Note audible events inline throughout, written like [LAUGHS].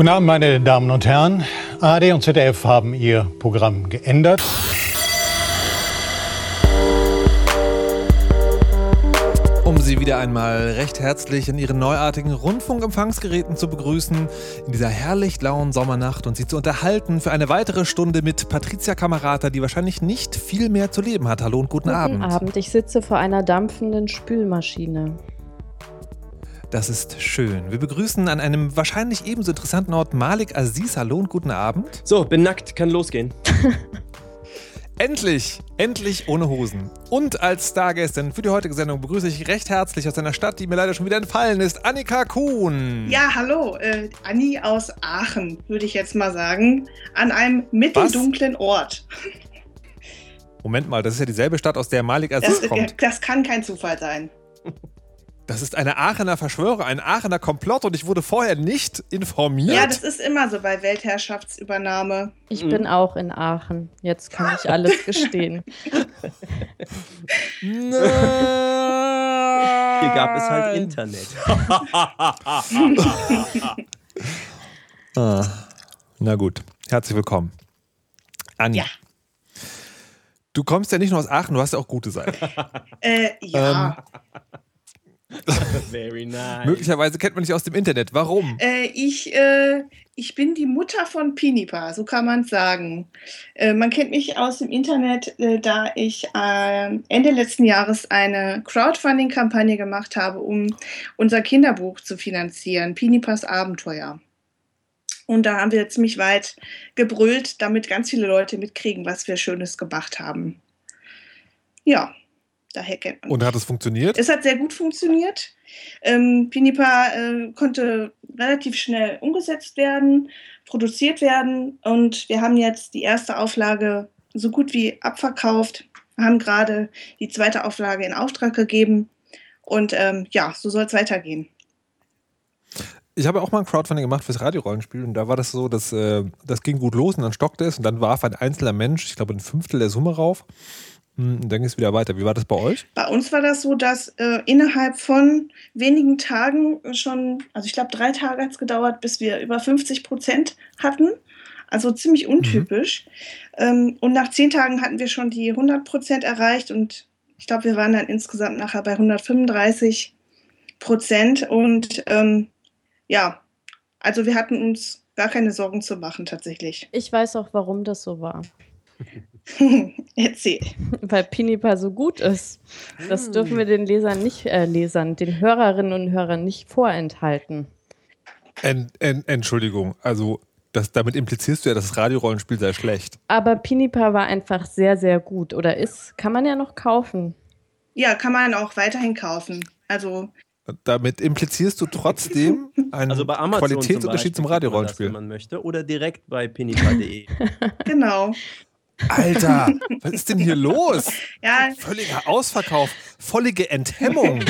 Guten Abend, meine Damen und Herren. ARD und ZDF haben ihr Programm geändert. Um Sie wieder einmal recht herzlich in Ihren neuartigen Rundfunkempfangsgeräten zu begrüßen, in dieser herrlich lauen Sommernacht und Sie zu unterhalten für eine weitere Stunde mit Patricia Kamerata, die wahrscheinlich nicht viel mehr zu leben hat. Hallo und guten, Guten Abend. Abend. Ich sitze vor einer dampfenden Spülmaschine. Das ist schön. Wir begrüßen an einem wahrscheinlich ebenso interessanten Ort Malik Aziz. Hallo und guten Abend. So, bin nackt, kann losgehen. [LAUGHS] Endlich, endlich ohne Hosen. Und als Stargästin für die heutige Sendung begrüße ich recht herzlich aus einer Stadt, die mir leider schon wieder entfallen ist, Annika Kuhn. Ja, hallo, äh, Anni aus Aachen, würde ich jetzt mal sagen, an einem mitteldunklen Ort. Moment mal, das ist ja dieselbe Stadt, aus der Malik Aziz Das, kommt. das kann kein Zufall sein. [LAUGHS] Das ist eine Aachener Verschwörer, ein Aachener Komplott und ich wurde vorher nicht informiert. Ja, das ist immer so bei Weltherrschaftsübernahme. Ich Mhm. bin auch in Aachen. Jetzt kann ich alles [LAUGHS] gestehen. Hier gab es halt Internet. Ah, na gut, herzlich willkommen. Anni. Ja. Du kommst ja nicht nur aus Aachen, du hast ja auch gute Seiten. Äh, ja, [LAUGHS] Very nice. Möglicherweise kennt man dich aus dem Internet. Warum? äh, ich, äh, ich bin die Mutter von Pinipa, so kann man es sagen. Äh, man kennt mich aus dem Internet, äh, da ich äh, Ende letzten Jahres eine Crowdfunding-Kampagne gemacht habe, um unser Kinderbuch zu finanzieren, Pinipas Abenteuer. Und da haben wir ziemlich weit gebrüllt, damit ganz viele Leute mitkriegen, was wir Schönes gemacht haben. Ja, daher kennt man Und hat es funktioniert? es hat sehr gut funktioniert. Ähm, Pinipa äh, konnte relativ schnell umgesetzt werden, produziert werden und wir haben jetzt die erste Auflage so gut wie abverkauft, haben gerade die zweite Auflage in Auftrag gegeben und ähm, ja, so soll es weitergehen. Ich habe auch mal ein Crowdfunding gemacht fürs Radiorollenspiel und da war das so, dass äh, das ging gut los und dann stockte es und dann warf ein einzelner Mensch, ich glaube ein Fünftel der Summe rauf und dann ging es wieder weiter. Wie war das bei euch? Bei uns war das so, dass äh, innerhalb von wenigen Tagen schon, also ich glaube drei Tage hat es gedauert, bis wir über 50 Prozent hatten. Also ziemlich untypisch. Ähm, und nach zehn Tagen hatten wir schon die 100 Prozent erreicht und ich glaube, wir waren dann insgesamt nachher bei 135 Prozent. Und ähm, ja, also wir hatten uns gar keine Sorgen zu machen tatsächlich. Ich weiß auch, warum das so war. [LAUGHS] [LAUGHS] Erzähl. Weil Pinipa so gut ist. Das dürfen wir den Lesern nicht, äh, Lesern, den Hörerinnen und Hörern nicht vorenthalten. En, en, Entschuldigung, also das, damit implizierst du ja, dass das Radiorollenspiel sei schlecht. Aber Pinipa war einfach sehr, sehr gut. Oder ist, kann man ja noch kaufen. Ja, kann man auch weiterhin kaufen. Also Damit implizierst du trotzdem [LAUGHS] einen Also Qualitätsunterschied zum zum, Radiorollenspiel. wenn man möchte. Oder direkt bei pinipa.de. [LAUGHS] genau. Alter, was ist denn hier [LAUGHS] los? Ja, Völliger Ausverkauf, völlige Enthemmung.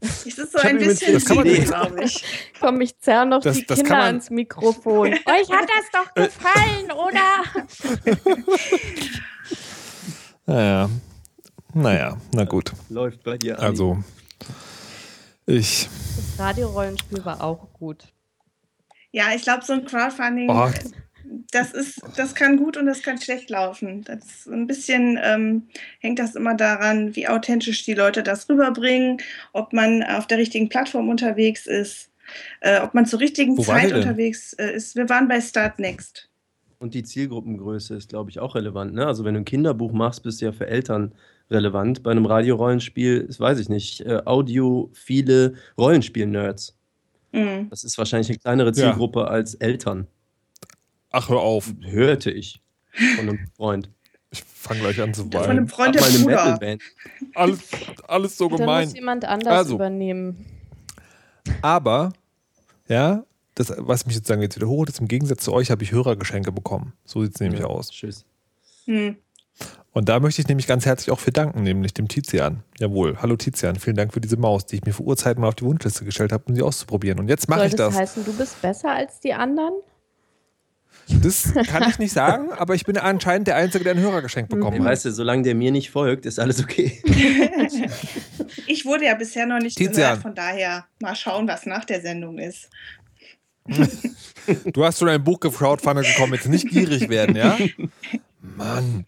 Es ist so ein bisschen das kann man nicht- glaube ich. Komm, ich zerr noch Das- die das Kinder ans Mikrofon. [LAUGHS] Euch hat das doch gefallen, oder? [LAUGHS] Naja, naja, na gut. Läuft bei dir an. Also, ich, Das Radiorollenspiel war auch gut. Ja, ich glaube, so ein Crowdfunding, oh, das ist, das kann gut und das kann schlecht laufen. Das ist ein bisschen ähm, hängt das immer daran, wie authentisch die Leute das rüberbringen, ob man auf der richtigen Plattform unterwegs ist, äh, ob man zur richtigen Wo Zeit unterwegs äh, ist. Wir waren bei Start Next. Und die Zielgruppengröße ist, glaube ich, auch relevant. Ne? Also wenn du ein Kinderbuch machst, bist du ja für Eltern relevant. Bei einem Radiorollenspiel, das weiß ich nicht, äh, Audio, viele Rollenspiel-Nerds. Mhm. Das ist wahrscheinlich eine kleinere Zielgruppe als Eltern. Ach, hör auf. Hörte ich von einem Freund. Ich fange gleich an zu Von einem weinen. Freund der Bruder. Alles, alles so Dann gemein. muss jemand anders Also. übernehmen. Aber, ja, das, was mich sozusagen jetzt wiederholt, ist im Gegensatz zu euch habe ich Hörergeschenke bekommen. So sieht es nämlich Ja, aus. Tschüss. Hm. Und da möchte ich nämlich ganz herzlich auch für danken, nämlich dem Tizian. Jawohl. Hallo Tizian, vielen Dank für diese Maus, die ich mir vor Urzeiten mal auf die Wunschliste gestellt habe, um sie auszuprobieren. Und jetzt mache ich das das. heißen, du bist besser als die anderen? Das kann ich nicht sagen, aber ich bin anscheinend der Einzige, der ein Hörergeschenk bekommen hat. Weißt du, solange der mir nicht folgt, ist alles okay. [LAUGHS] Ich wurde ja bisher noch nicht gehört, von daher mal schauen, was nach der Sendung ist. Du hast schon ein Buch gefraudt, gekommen, jetzt nicht gierig werden, ja? [LAUGHS] Mann.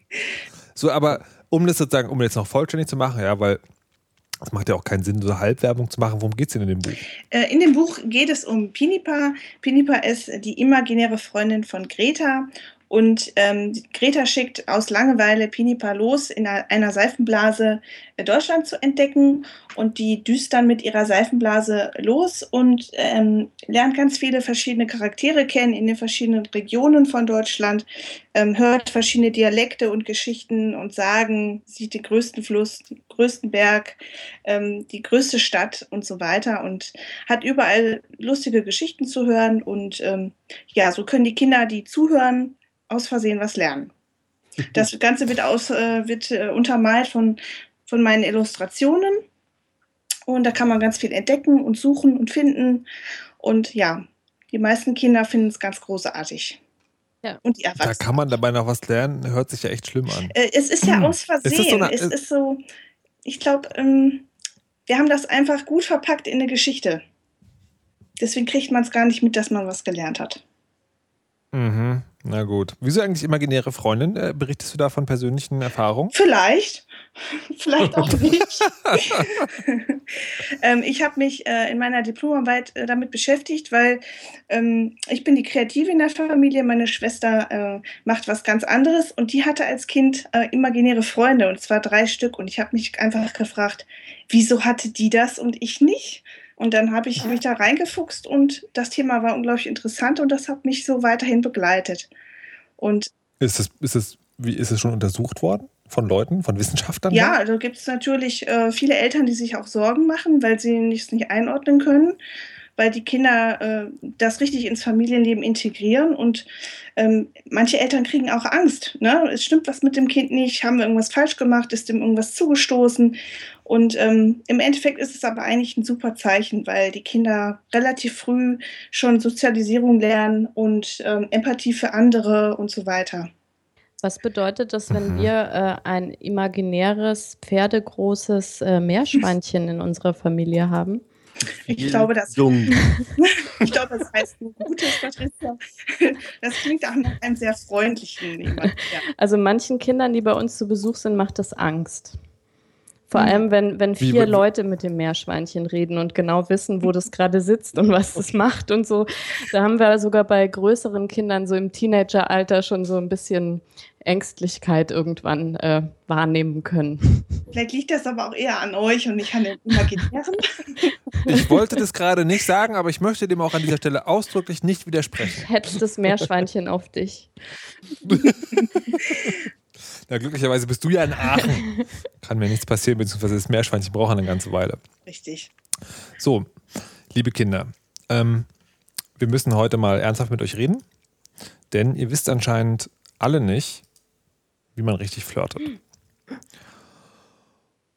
So, aber um das sozusagen, um jetzt noch vollständig zu machen, ja, weil es macht ja auch keinen Sinn, so Halbwerbung zu machen. Worum geht es denn in dem Buch? Äh, in dem Buch geht es um Pinipa. Pinipa ist die imaginäre Freundin von Greta und ähm, Greta schickt aus Langeweile Pinipa los, in einer Seifenblase äh, Deutschland zu entdecken. Und die düst dann mit ihrer Seifenblase los und ähm, lernt ganz viele verschiedene Charaktere kennen in den verschiedenen Regionen von Deutschland, ähm, hört verschiedene Dialekte und Geschichten und Sagen, sieht den größten Fluss, den größten Berg, ähm, die größte Stadt und so weiter und hat überall lustige Geschichten zu hören. Und ähm, ja, so können die Kinder, die zuhören, aus Versehen was lernen. Das Ganze wird, aus, äh, wird äh, untermalt von, von meinen Illustrationen. Und da kann man ganz viel entdecken und suchen und finden. Und ja, die meisten Kinder finden es ganz großartig. Ja. Und die Da kann man dabei noch was lernen, hört sich ja echt schlimm an. Äh, es ist ja hm. aus Versehen. Ist so eine, es ist so, ich glaube, ähm, wir haben das einfach gut verpackt in eine Geschichte. Deswegen kriegt man es gar nicht mit, dass man was gelernt hat. Mhm. Na gut. Wieso eigentlich imaginäre Freundin? Äh, berichtest du da von persönlichen Erfahrungen? Vielleicht. [LAUGHS] Vielleicht auch [LAUGHS] nicht. [LAUGHS] ähm, ich habe mich äh, in meiner Diplomarbeit äh, damit beschäftigt, weil ähm, ich bin die Kreative in der Familie. Meine Schwester äh, macht was ganz anderes und die hatte als Kind äh, imaginäre Freunde und zwar drei Stück. Und ich habe mich einfach gefragt, wieso hatte die das und ich nicht? Und dann habe ich mich da reingefuchst und das Thema war unglaublich interessant und das hat mich so weiterhin begleitet. Und ist es, ist es, wie ist es schon untersucht worden? Von Leuten, von Wissenschaftlern? Ja, also gibt es natürlich äh, viele Eltern, die sich auch Sorgen machen, weil sie es nicht einordnen können, weil die Kinder äh, das richtig ins Familienleben integrieren und ähm, manche Eltern kriegen auch Angst. Ne? Es stimmt was mit dem Kind nicht, haben wir irgendwas falsch gemacht, ist dem irgendwas zugestoßen und ähm, im Endeffekt ist es aber eigentlich ein super Zeichen, weil die Kinder relativ früh schon Sozialisierung lernen und ähm, Empathie für andere und so weiter. Was bedeutet das, wenn mhm. wir äh, ein imaginäres, pferdegroßes äh, Meerschweinchen in unserer Familie haben? Ich glaube, das, [LAUGHS] ich glaube, das heißt ein gutes, Patricia. Das klingt auch nach einem sehr freundlichen jemand. Ja. Also manchen Kindern, die bei uns zu Besuch sind, macht das Angst. Vor allem, wenn, wenn vier Wie, Leute mit dem Meerschweinchen reden und genau wissen, wo das gerade sitzt und was das macht und so. Da haben wir sogar bei größeren Kindern so im Teenageralter schon so ein bisschen Ängstlichkeit irgendwann äh, wahrnehmen können. Vielleicht liegt das aber auch eher an euch und nicht an den Imaginären. [LAUGHS] Ich wollte das gerade nicht sagen, aber ich möchte dem auch an dieser Stelle ausdrücklich nicht widersprechen. Hetzt das Meerschweinchen auf dich. [LAUGHS] Na, glücklicherweise bist du ja in Aachen. [LAUGHS] Kann mir nichts passieren, beziehungsweise das Meerschweinchen braucht eine ganze Weile. Richtig. So, liebe Kinder, ähm, wir müssen heute mal ernsthaft mit euch reden, denn ihr wisst anscheinend alle nicht, wie man richtig flirtet.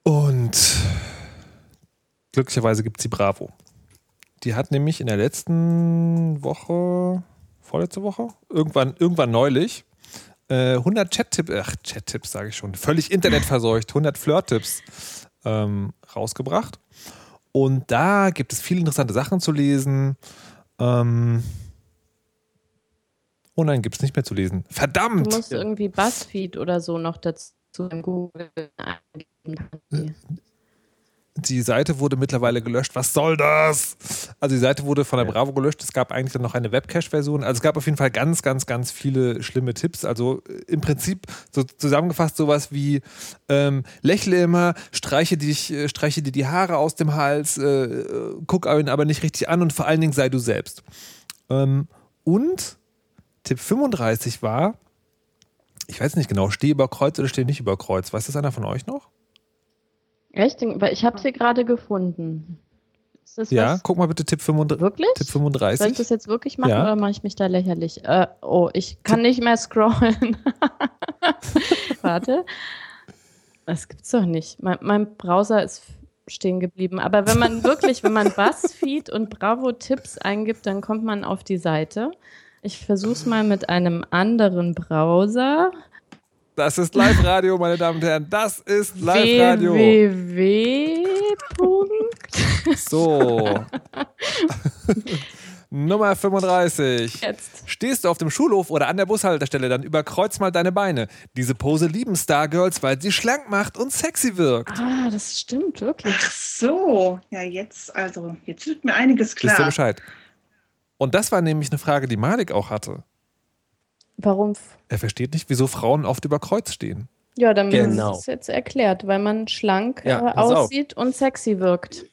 Und glücklicherweise gibt es die Bravo. Die hat nämlich in der letzten Woche, vorletzte Woche, irgendwann, irgendwann neulich, 100 Chat-Tipps, ach, Chat-Tipps sage ich schon, völlig internetverseucht, 100 Flirt-Tipps ähm, rausgebracht. Und da gibt es viele interessante Sachen zu lesen. Ähm, oh nein, gibt es nicht mehr zu lesen. Verdammt! Du musst irgendwie Buzzfeed oder so noch dazu im Google eingeben. Äh, die Seite wurde mittlerweile gelöscht. Was soll das? Also die Seite wurde von der Bravo gelöscht. Es gab eigentlich dann noch eine Webcache-Version. Also es gab auf jeden Fall ganz, ganz, ganz viele schlimme Tipps. Also äh, im Prinzip so zusammengefasst sowas wie ähm, lächle immer, streiche, dich, äh, streiche dir die Haare aus dem Hals, äh, guck ihn aber nicht richtig an und vor allen Dingen sei du selbst. Ähm, und Tipp 35 war, ich weiß nicht genau, steh über Kreuz oder steh nicht über Kreuz. Weiß das einer von euch noch? Echt? Weil ich habe sie gerade gefunden. ja, was? guck mal bitte Tipp 35. Wirklich? Tipp 35. Soll ich das jetzt wirklich machen ja. oder mache ich mich da lächerlich? Äh, oh, ich kann Tipp. nicht mehr scrollen. [LAUGHS] Warte. Das gibt's doch nicht. Mein, mein, Browser ist stehen geblieben. Aber wenn man [LAUGHS] wirklich, wenn man Buzzfeed und Bravo Tipps eingibt, dann kommt man auf die Seite. Ich versuche es mal mit einem anderen Browser. Das ist Live-Radio, meine Damen und Herren. Das ist Live-Radio. www. So. [LAUGHS] Nummer 35. Jetzt. Stehst du auf dem Schulhof oder an der Bushaltestelle, dann überkreuz mal deine Beine. Diese Pose lieben Stargirls, weil sie schlank macht und sexy wirkt. Ah, das stimmt wirklich. Ach so. Ja, jetzt, also, jetzt wird mir einiges Wisst ihr klar. Bescheid? Und das war nämlich eine Frage, die Malik auch hatte. Warum? Er versteht nicht, wieso Frauen oft über Kreuz stehen. Ja, dann Genau. ist es jetzt erklärt, weil man schlank Ja, äh, pass auf. aussieht und sexy wirkt.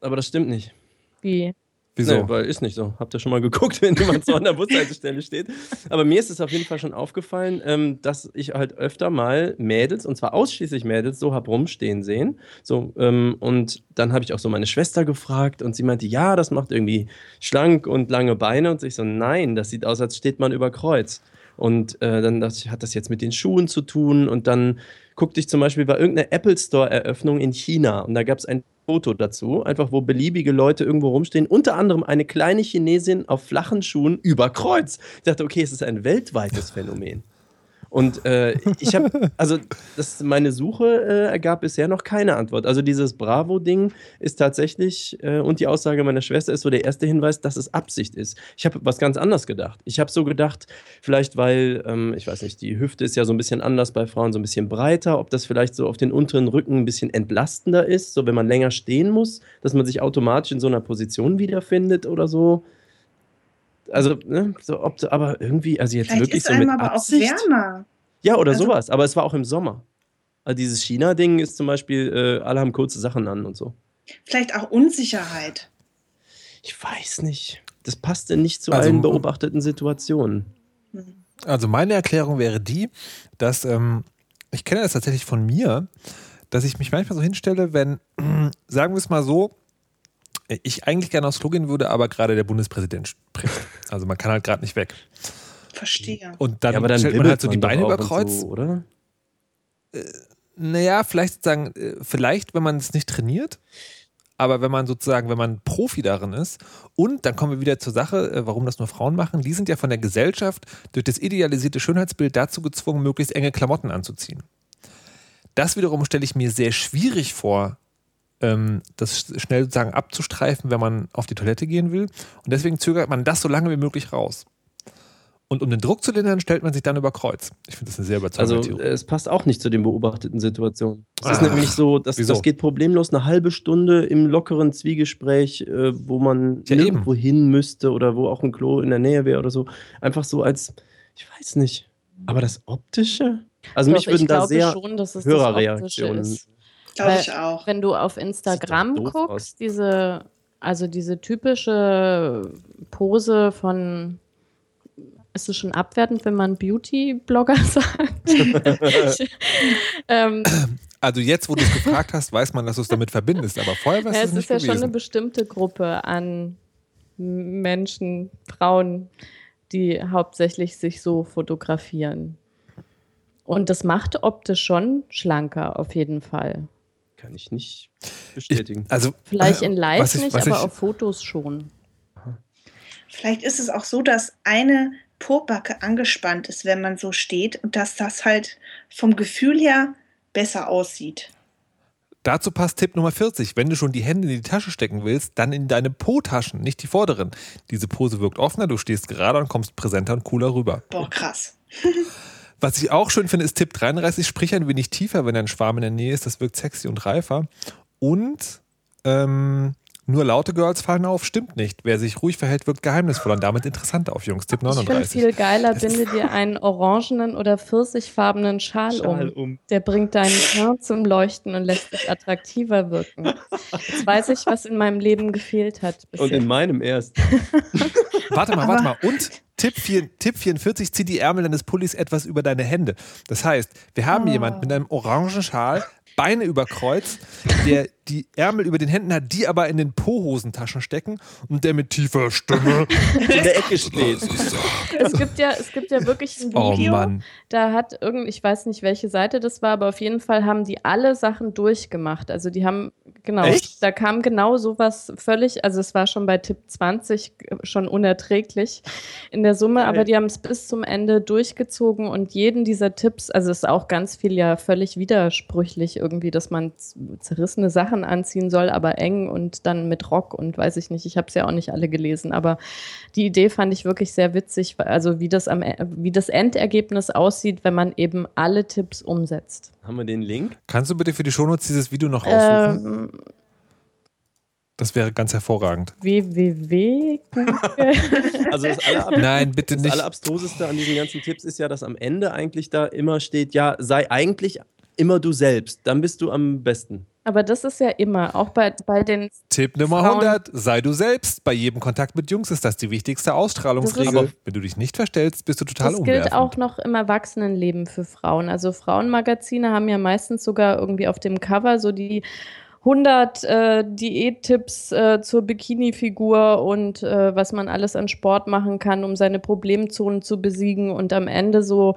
Aber das stimmt nicht. Wie? Wieso? Nee, weil ist nicht so. Habt ihr schon mal [LAUGHS] geguckt, wenn jemand so an der Bushaltestelle steht? Aber mir ist es auf jeden Fall schon aufgefallen, ähm, dass ich halt öfter mal Mädels, und zwar ausschließlich Mädels, so hab rumstehen sehen. So, ähm, und dann habe ich auch so meine Schwester gefragt und sie meinte, ja, das macht irgendwie schlank und lange Beine. Und ich so, nein, das sieht aus, als steht man über Kreuz. Und äh, dann dachte ich, hat das jetzt mit den Schuhen zu tun? Und dann guckte ich zum Beispiel bei irgendeiner Apple Store-Eröffnung in China und da gab es ein Foto dazu, einfach wo beliebige Leute irgendwo rumstehen, unter anderem eine kleine Chinesin auf flachen Schuhen über Kreuz. Ich dachte, okay, es ist ein weltweites Phänomen. Und äh, [LAUGHS] ich habe, also das, meine Suche äh, ergab bisher noch keine Antwort. Also dieses Bravo-Ding ist tatsächlich, äh, und die Aussage meiner Schwester ist so der erste Hinweis, dass es Absicht ist. Ich habe was ganz anderes gedacht. Ich habe so gedacht, vielleicht weil, ähm, ich weiß nicht, die Hüfte ist ja so ein bisschen anders bei Frauen, so ein bisschen breiter, ob das vielleicht so auf den unteren Rücken ein bisschen entlastender ist, so wenn man länger stehen muss, dass man sich automatisch in so einer Position wiederfindet oder so. Also, ne, so, ob, aber irgendwie, also jetzt Vielleicht wirklich ist so einem mit aber Absicht. auch wärmer. Ja, oder Also- sowas. Aber es war auch im Sommer. Also dieses China-Ding ist zum Beispiel, äh, alle haben kurze Sachen an und so. Vielleicht auch Unsicherheit. Ich weiß nicht. Das passte nicht zu Also- allen beobachteten Situationen. Hm. Also meine Erklärung wäre die, dass ähm, ich kenne das tatsächlich von mir, dass ich mich manchmal so hinstelle, wenn, [CLEARS THROAT] sagen wir es mal so, ich eigentlich gerne aufs Klo gehen würde, aber gerade der Bundespräsident spricht. Also man kann halt gerade nicht weg. Verstehe. Und dann, ja, aber dann stellt man halt so die Beine über Kreuz. So, oder? Naja, vielleicht sagen, äh, vielleicht, wenn man es nicht trainiert, aber wenn man sozusagen, wenn man Profi darin ist, und dann kommen wir wieder zur Sache, äh, warum das nur Frauen machen, die sind ja von der Gesellschaft durch das idealisierte Schönheitsbild dazu gezwungen, möglichst enge Klamotten anzuziehen. Das wiederum stelle ich mir sehr schwierig vor, das sch- schnell sozusagen abzustreifen, wenn man auf die Toilette gehen will. Und deswegen zögert man das so lange wie möglich raus. Und um den Druck zu lindern, stellt man sich dann über Kreuz. Ich finde das eine sehr überzeugende Also Theorie. es passt auch nicht zu den beobachteten Situationen. Es ist Ach, nämlich so, dass wieso? das geht problemlos eine halbe Stunde im lockeren Zwiegespräch, äh, wo man Ja, nirgendwo hin müsste oder wo auch ein Klo in der Nähe wäre oder so. Einfach so als, ich weiß nicht. Aber das Optische? Also Doch, mich würden ich da glaube sehr schon, dass es das Optische Hörerreaktionen. Ist. Glaube ich auch. Wenn du auf Instagram guckst, aus. diese, also diese typische Pose von, ist es schon abwertend, wenn man Beauty-Blogger [LAUGHS] sagt? [LAUGHS] ähm, Also jetzt, wo du es gefragt hast, weiß man, dass du es damit verbindest, aber vorher war ja, es es nicht ist ja gewesen. schon eine bestimmte Gruppe an Menschen, Frauen, die hauptsächlich sich so fotografieren. Und das macht optisch schon schlanker, auf jeden Fall. Kann ich nicht bestätigen. also Vielleicht äh, in Live was ich- nicht, was aber ich- auf Fotos schon. Vielleicht ist es auch so, dass eine Pobacke angespannt ist, wenn man so steht und dass das halt vom Gefühl her besser aussieht. Dazu passt Tipp Nummer 40. Wenn du schon die Hände in die Tasche stecken willst, dann in deine Po-Taschen, nicht die vorderen. Diese Pose wirkt offener, du stehst gerade und kommst präsenter und cooler rüber. Boah, krass. [LAUGHS] Was ich auch schön finde, ist Tipp 33, sprich ein wenig tiefer, wenn ein Schwarm in der Nähe ist. Das wirkt sexy und reifer. Und ähm, nur laute Girls fallen auf, stimmt nicht. Wer sich ruhig verhält, wirkt geheimnisvoll und damit interessanter auf Jungs. Tipp Ich finde 39. viel geiler, binde dir einen orangenen oder pfirsichfarbenen Schal, Schal um. um. Der bringt deinen Teint zum Leuchten und lässt dich attraktiver wirken. Jetzt weiß ich, was in meinem Leben gefehlt hat. Und Bisher. in meinem erst. Warte mal, warte mal. Und Tipp, 4, Tipp 44, zieh die Ärmel deines Pullis etwas über deine Hände. Das heißt, wir haben Oh. jemanden mit einem orangen Schal, Beine über Kreuz, der die Ärmel über den Händen hat, die aber in den Po-Hosentaschen stecken und der mit tiefer Stimme. [LAUGHS] In der Ecke steht. es, gibt ja, es gibt ja wirklich ein oh Video, Mann. da hat irgend, ich weiß nicht, welche Seite das war, aber auf jeden Fall haben die alle Sachen durchgemacht. Also die haben Genau, Echt? da kam genau sowas völlig, also es war schon bei Tipp 20 schon unerträglich in der Summe, Geil. aber die haben es bis zum Ende durchgezogen und jeden dieser Tipps, also es ist auch ganz viel ja völlig widersprüchlich irgendwie, dass man zerrissene Sachen anziehen soll, aber eng und dann mit Rock und weiß ich nicht, ich habe es ja auch nicht alle gelesen, aber die Idee fand ich wirklich sehr witzig, also wie das, am, E- wie das Endergebnis aussieht, wenn man eben alle Tipps umsetzt. Haben wir den Link? Kannst du bitte für die Shownotes dieses Video noch aussuchen? Ähm, das wäre ganz hervorragend. www. [LAUGHS] Also das aller, Nein, bitte das nicht. Allerabstruseste an diesen ganzen Tipps ist ja, dass am Ende eigentlich da immer steht, ja, sei eigentlich immer du selbst. Dann bist du am besten. Aber das ist ja immer, auch bei, bei den. Tipp Nummer Frauen- 100, sei du selbst. Bei jedem Kontakt mit Jungs ist das die wichtigste Ausstrahlungsregel. Ist- Wenn du dich nicht verstellst, bist du total Das gilt umwerfend. auch noch im Erwachsenenleben für Frauen. Also Frauenmagazine haben ja meistens sogar irgendwie auf dem Cover so die 100 äh, Diättipps äh, zur Bikini-Figur und äh, was man alles an Sport machen kann, um seine Problemzonen zu besiegen. Und am Ende so,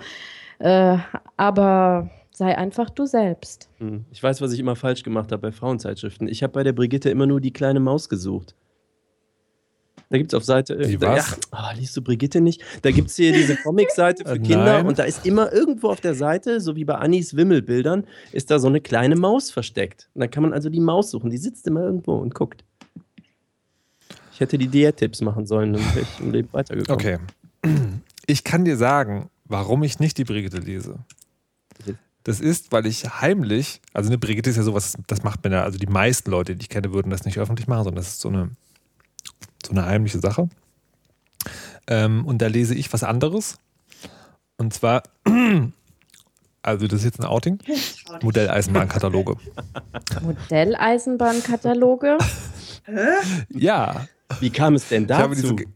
äh, aber sei einfach du selbst. Hm. Ich weiß, was ich immer falsch gemacht habe bei Frauenzeitschriften. Ich habe bei der Brigitte immer nur die kleine Maus gesucht. Da gibt es auf Seite. Die da, was? ja, ah, liest du Brigitte nicht? Da gibt es hier diese [LAUGHS] Comic-Seite für Äh, Kinder nein. und da ist immer irgendwo auf der Seite, so wie bei Annis Wimmelbildern, ist da so eine kleine Maus versteckt. Und dann kann man also die Maus suchen. Die sitzt immer irgendwo und guckt. Ich hätte die Diät-Tipps machen sollen, dann wäre ich im Leben weitergekommen. Okay. Ich kann dir sagen, warum ich nicht die Brigitte lese. Das ist, weil ich heimlich, also eine Brigitte ist ja sowas, das macht man ja, also die meisten Leute, die ich kenne, würden das nicht öffentlich machen, sondern das ist so eine, so eine heimliche Sache. Ähm, und da lese ich was anderes. Und zwar, [CLEARS THROAT] also das ist jetzt ein Outing, [LAUGHS] Modelleisenbahnkataloge. Modelleisenbahnkataloge. [LAUGHS] Ja, Wie kam es denn ich habe, dazu? diese,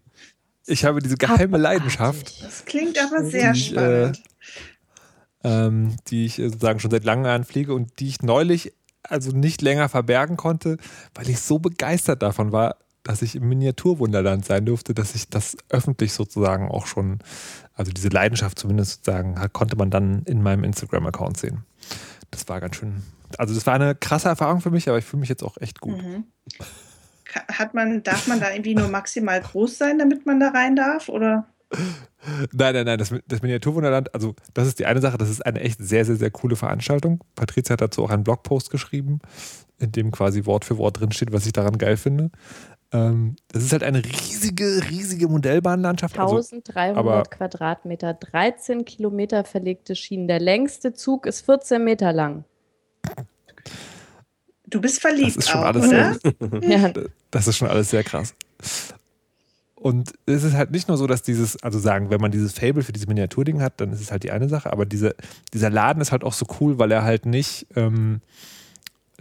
ich habe diese geheime Leidenschaft. Das klingt aber sehr Die, spannend. Ähm, die ich äh, sozusagen schon seit langem anfliege und die ich neulich also nicht länger verbergen konnte, weil ich so begeistert davon war, dass ich im Miniaturwunderland sein durfte, dass ich das öffentlich sozusagen auch schon, also diese Leidenschaft zumindest sozusagen, konnte man dann in meinem Instagram-Account sehen. Das war ganz schön. Also das war eine krasse Erfahrung für mich, aber ich fühle mich jetzt auch echt gut. Mhm. Hat man, darf man da irgendwie nur maximal groß sein, damit man da rein darf? Oder? Nein, nein, nein, das, das Miniaturwunderland, also das ist die eine Sache, das ist eine echt sehr, sehr, sehr coole Veranstaltung. Patricia hat dazu auch einen Blogpost geschrieben, in dem quasi Wort für Wort drinsteht, was ich daran geil finde. Ähm, das ist halt eine riesige, riesige Modellbahnlandschaft. Also, 1300 aber- Quadratmeter, 13 Kilometer verlegte Schienen. Der längste Zug ist 14 Meter lang. Du bist verliebt Das ist schon auch, alles oder? Ja, [LAUGHS] das ist schon alles sehr krass. Und es ist halt nicht nur so, dass dieses, also sagen, wenn man dieses Fable für diese Miniaturding hat, dann ist es halt die eine Sache, aber diese, dieser Laden ist halt auch so cool, weil er halt nicht, ähm,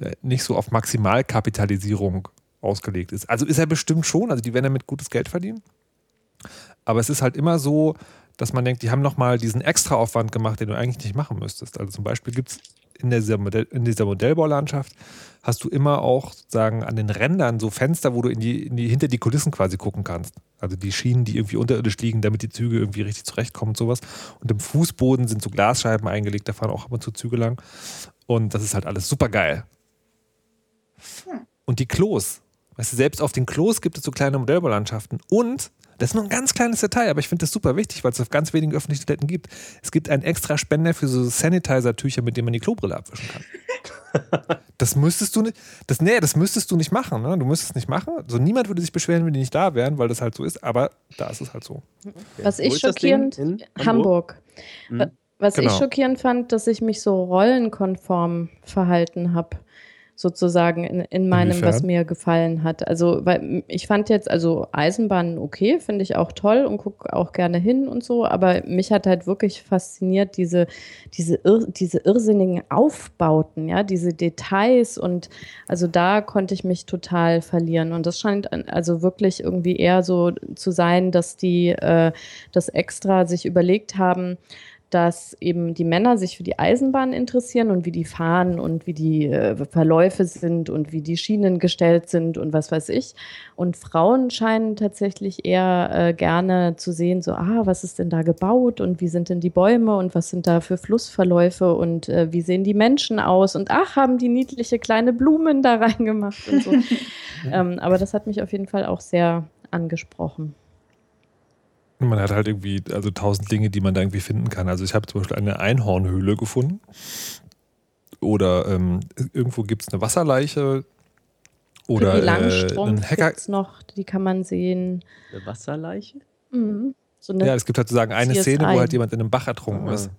äh, nicht so auf Maximalkapitalisierung ausgelegt ist. Also ist er bestimmt schon, also die werden damit gutes Geld verdienen. Aber es ist halt immer so, dass man denkt, die haben nochmal diesen Extraaufwand gemacht, den du eigentlich nicht machen müsstest. Also zum Beispiel gibt es in dieser, Modell, in dieser Modellbaulandschaft hast du immer auch sozusagen an den Rändern so Fenster, wo du in die, in die, hinter die Kulissen quasi gucken kannst. Also die Schienen, die irgendwie unterirdisch liegen, damit die Züge irgendwie richtig zurechtkommen und sowas. Und im Fußboden sind so Glasscheiben eingelegt, da fahren auch ab und zu Züge lang. Und das ist halt alles super geil. Und die Klos. Weißt du, selbst auf den Klos gibt es so kleine Modellbaulandschaften. Und, das ist nur ein ganz kleines Detail, aber ich finde das super wichtig, weil es auf ganz wenigen öffentlichen Toiletten gibt. Es gibt einen extra Spender für so Sanitizer-Tücher, mit denen man die Klobrille abwischen kann. [LAUGHS] Das müsstest du nicht, das, nee, das müsstest du nicht machen. Ne? Du müsstest es nicht machen. So, niemand würde sich beschweren, wenn die nicht da wären, weil das halt so ist, aber da ist es halt so. was Wo ich schockierend, In Hamburg. Mhm. Wa- Was Genau. ich schockierend fand, dass ich mich so rollenkonform verhalten habe, sozusagen in, in meinem, Inwiefern? was mir gefallen hat. Also, weil ich fand jetzt, also Eisenbahnen okay, finde ich auch toll und gucke auch gerne hin und so, aber mich hat halt wirklich fasziniert, diese, diese, irr, diese irrsinnigen Aufbauten, ja, diese Details und also da konnte ich mich total verlieren. Und das scheint also wirklich irgendwie eher so zu sein, dass die äh, das extra sich überlegt haben, dass eben die Männer sich für die Eisenbahn interessieren und wie die fahren und wie die äh, Verläufe sind und wie die Schienen gestellt sind und was weiß ich. Und Frauen scheinen tatsächlich eher äh, gerne zu sehen, so, ah, was ist denn da gebaut und wie sind denn die Bäume und was sind da für Flussverläufe und äh, wie sehen die Menschen aus und ach, haben die niedliche kleine Blumen da reingemacht und so. [LAUGHS] ähm, aber das hat mich auf jeden Fall auch sehr angesprochen. Man hat halt irgendwie, also tausend Dinge, die man da irgendwie finden kann. Also ich habe zum Beispiel eine Einhornhöhle gefunden. Oder ähm, irgendwo gibt es eine Wasserleiche. Oder die Langstrumpf äh, gibt es noch, die kann man sehen. Eine Wasserleiche? Mhm. So eine ja, es gibt halt sozusagen eine Szene, wo halt jemand in einem Bach ertrunken ah. ist.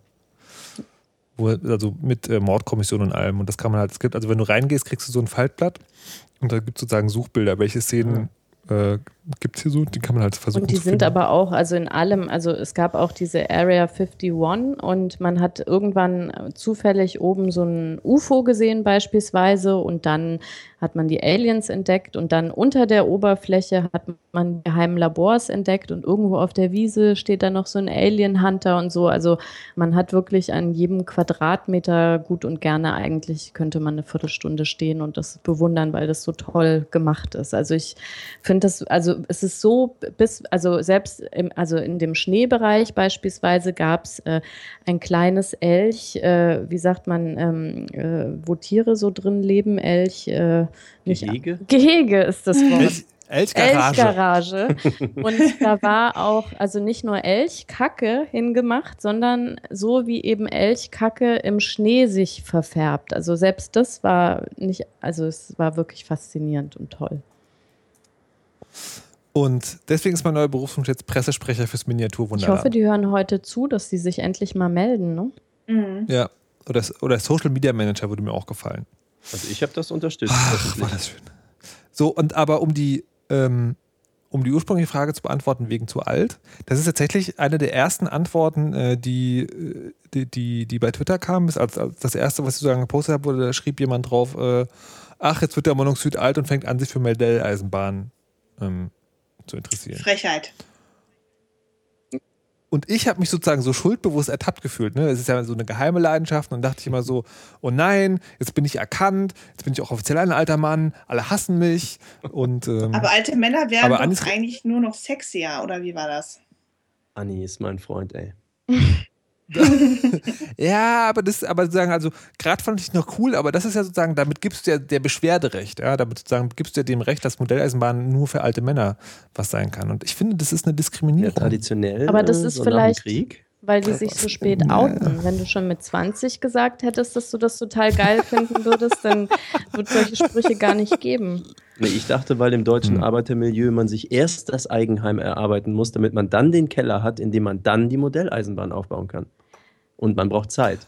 Wo, also mit äh, Mordkommission und allem. Und das kann man halt, es gibt, also wenn du reingehst, kriegst du so ein Faltblatt und da gibt es sozusagen Suchbilder, welche Szenen äh, gibt es hier so, die kann man halt versuchen. Und die sind aber auch, also in allem, also es gab auch diese Area 51 und man hat irgendwann zufällig oben so ein UFO gesehen beispielsweise und dann hat man die Aliens entdeckt und dann unter der Oberfläche hat man geheimen Labors entdeckt und irgendwo auf der Wiese steht da noch so ein Alien Hunter und so. Also man hat wirklich an jedem Quadratmeter gut und gerne eigentlich könnte man eine Viertelstunde stehen und das bewundern, weil das so toll gemacht ist. Also ich finde das, also es ist so bis, also selbst im, also in dem Schneebereich beispielsweise gab es äh, ein kleines Elch, äh, wie sagt man, ähm, äh, wo Tiere so drin leben, Elch, äh, Gehege? Gehege ist das Wort. Elchgarage. Elchgarage. [LAUGHS] Und da war auch, also nicht nur Elchkacke hingemacht, sondern so wie eben Elchkacke im Schnee sich verfärbt. Also selbst das war nicht, also es war wirklich faszinierend und toll. Und deswegen ist mein neuer Berufswunsch jetzt Pressesprecher fürs Miniaturwunderland. Ich hoffe, die hören heute zu, dass sie sich endlich mal melden, ne? Mhm. Ja. Oder, oder Social Media Manager würde mir auch gefallen. Also ich habe das unterstützt. Ach, war das schön. So, und aber um die, ähm, um die ursprüngliche Frage zu beantworten, wegen zu alt, das ist tatsächlich eine der ersten Antworten, äh, die, äh, die, die, die, bei Twitter kam. Als, als das erste, was ich sozusagen gepostet habe, da schrieb jemand drauf, äh, ach, jetzt wird der Süd alt und fängt an, sich für Meldell-Eisenbahn ähm, zu interessieren. Frechheit. Und ich habe mich sozusagen so schuldbewusst ertappt gefühlt. Ne? Es ist ja so eine geheime Leidenschaft. Und dann dachte ich immer so, oh nein, jetzt bin ich erkannt, jetzt bin ich auch offiziell ein alter Mann, alle hassen mich. Und, ähm, aber alte Männer wären doch eigentlich nur noch sexier, oder wie war das? Anni ist mein Freund, ey. [LAUGHS] [LAUGHS] ja, aber das, aber sozusagen, also gerade fand ich noch cool, aber das ist ja sozusagen, damit gibst du ja der Beschwerde recht, ja, damit sozusagen gibst du ja dem Recht, dass Modelleisenbahn nur für alte Männer was sein kann. Und ich finde, das ist eine Diskriminierung. Ja, traditionell. Aber das ist so vielleicht, weil die sich so spät outen. Wenn du schon mit 20 gesagt hättest, dass du das total geil finden würdest, dann wird es solche Sprüche gar nicht geben. Nee, ich dachte, weil im deutschen hm. Arbeitermilieu man sich erst das Eigenheim erarbeiten muss, damit man dann den Keller hat, in dem man dann die Modelleisenbahn aufbauen kann. Und man braucht Zeit.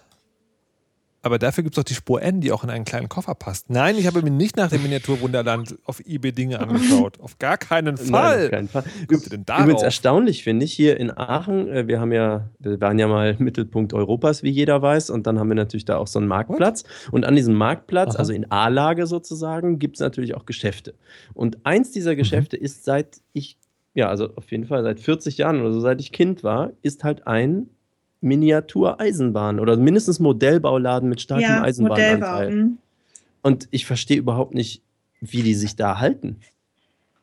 Aber dafür gibt es doch die Spur N, die auch in einen kleinen Koffer passt. Nein, ich habe mir nicht nach dem Miniaturwunderland auf eBay Dinge [LAUGHS] angeschaut. Auf gar keinen Fall. Nein, auf keinen Fall. Übrigens erstaunlich finde ich hier in Aachen, äh, wir haben ja, wir waren ja mal Mittelpunkt Europas, wie jeder weiß, und dann haben wir natürlich da auch so einen Marktplatz. What? Und an diesem Marktplatz, Aha. also in A-Lage sozusagen, gibt es natürlich auch Geschäfte. Und eins dieser mhm. Geschäfte mhm. ist seit ich, ja, also auf jeden Fall seit 40 Jahren oder so, seit ich Kind war, ist halt ein Miniatur-Eisenbahn oder mindestens Modellbauladen mit starkem ja, Eisenbahnanteil. Und ich verstehe überhaupt nicht, wie die sich da halten.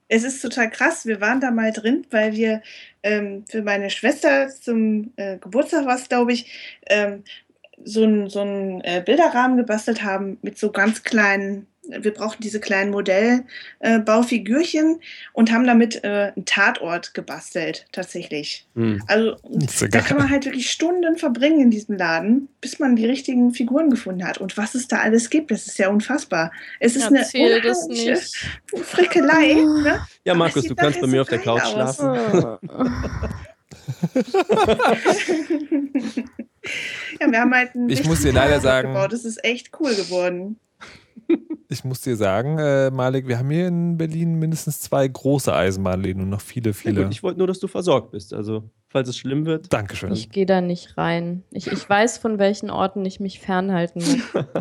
Es ist total krass. Wir waren da mal drin, weil wir ähm, für meine Schwester zum äh, Geburtstag was, glaube ich, ähm, so einen so äh, Bilderrahmen gebastelt haben mit so ganz kleinen wir brauchten diese kleinen Modellbaufigürchen äh, und haben damit äh, einen Tatort gebastelt, tatsächlich. Hm. Also da kann man halt wirklich Stunden verbringen in diesem Laden, bis man die richtigen Figuren gefunden hat. Und was es da alles gibt, das ist ja unfassbar. Es ist Erzähl eine unheimliche Frickelei. Ne? Ja, Markus, du kannst bei mir auf der Couch schlafen. [LAUGHS] ja, wir haben halt ein ich muss dir leider sagen, gebaut. Das ist echt cool geworden. Ich muss dir sagen, äh, Malik, wir haben hier in Berlin mindestens zwei große Eisenbahnläden und noch viele, viele. Ja, gut, ich wollte nur, dass du versorgt bist. Also, falls es schlimm wird. Dankeschön. Ich gehe da nicht rein. Ich, ich weiß, von welchen Orten ich mich fernhalten muss. [LAUGHS]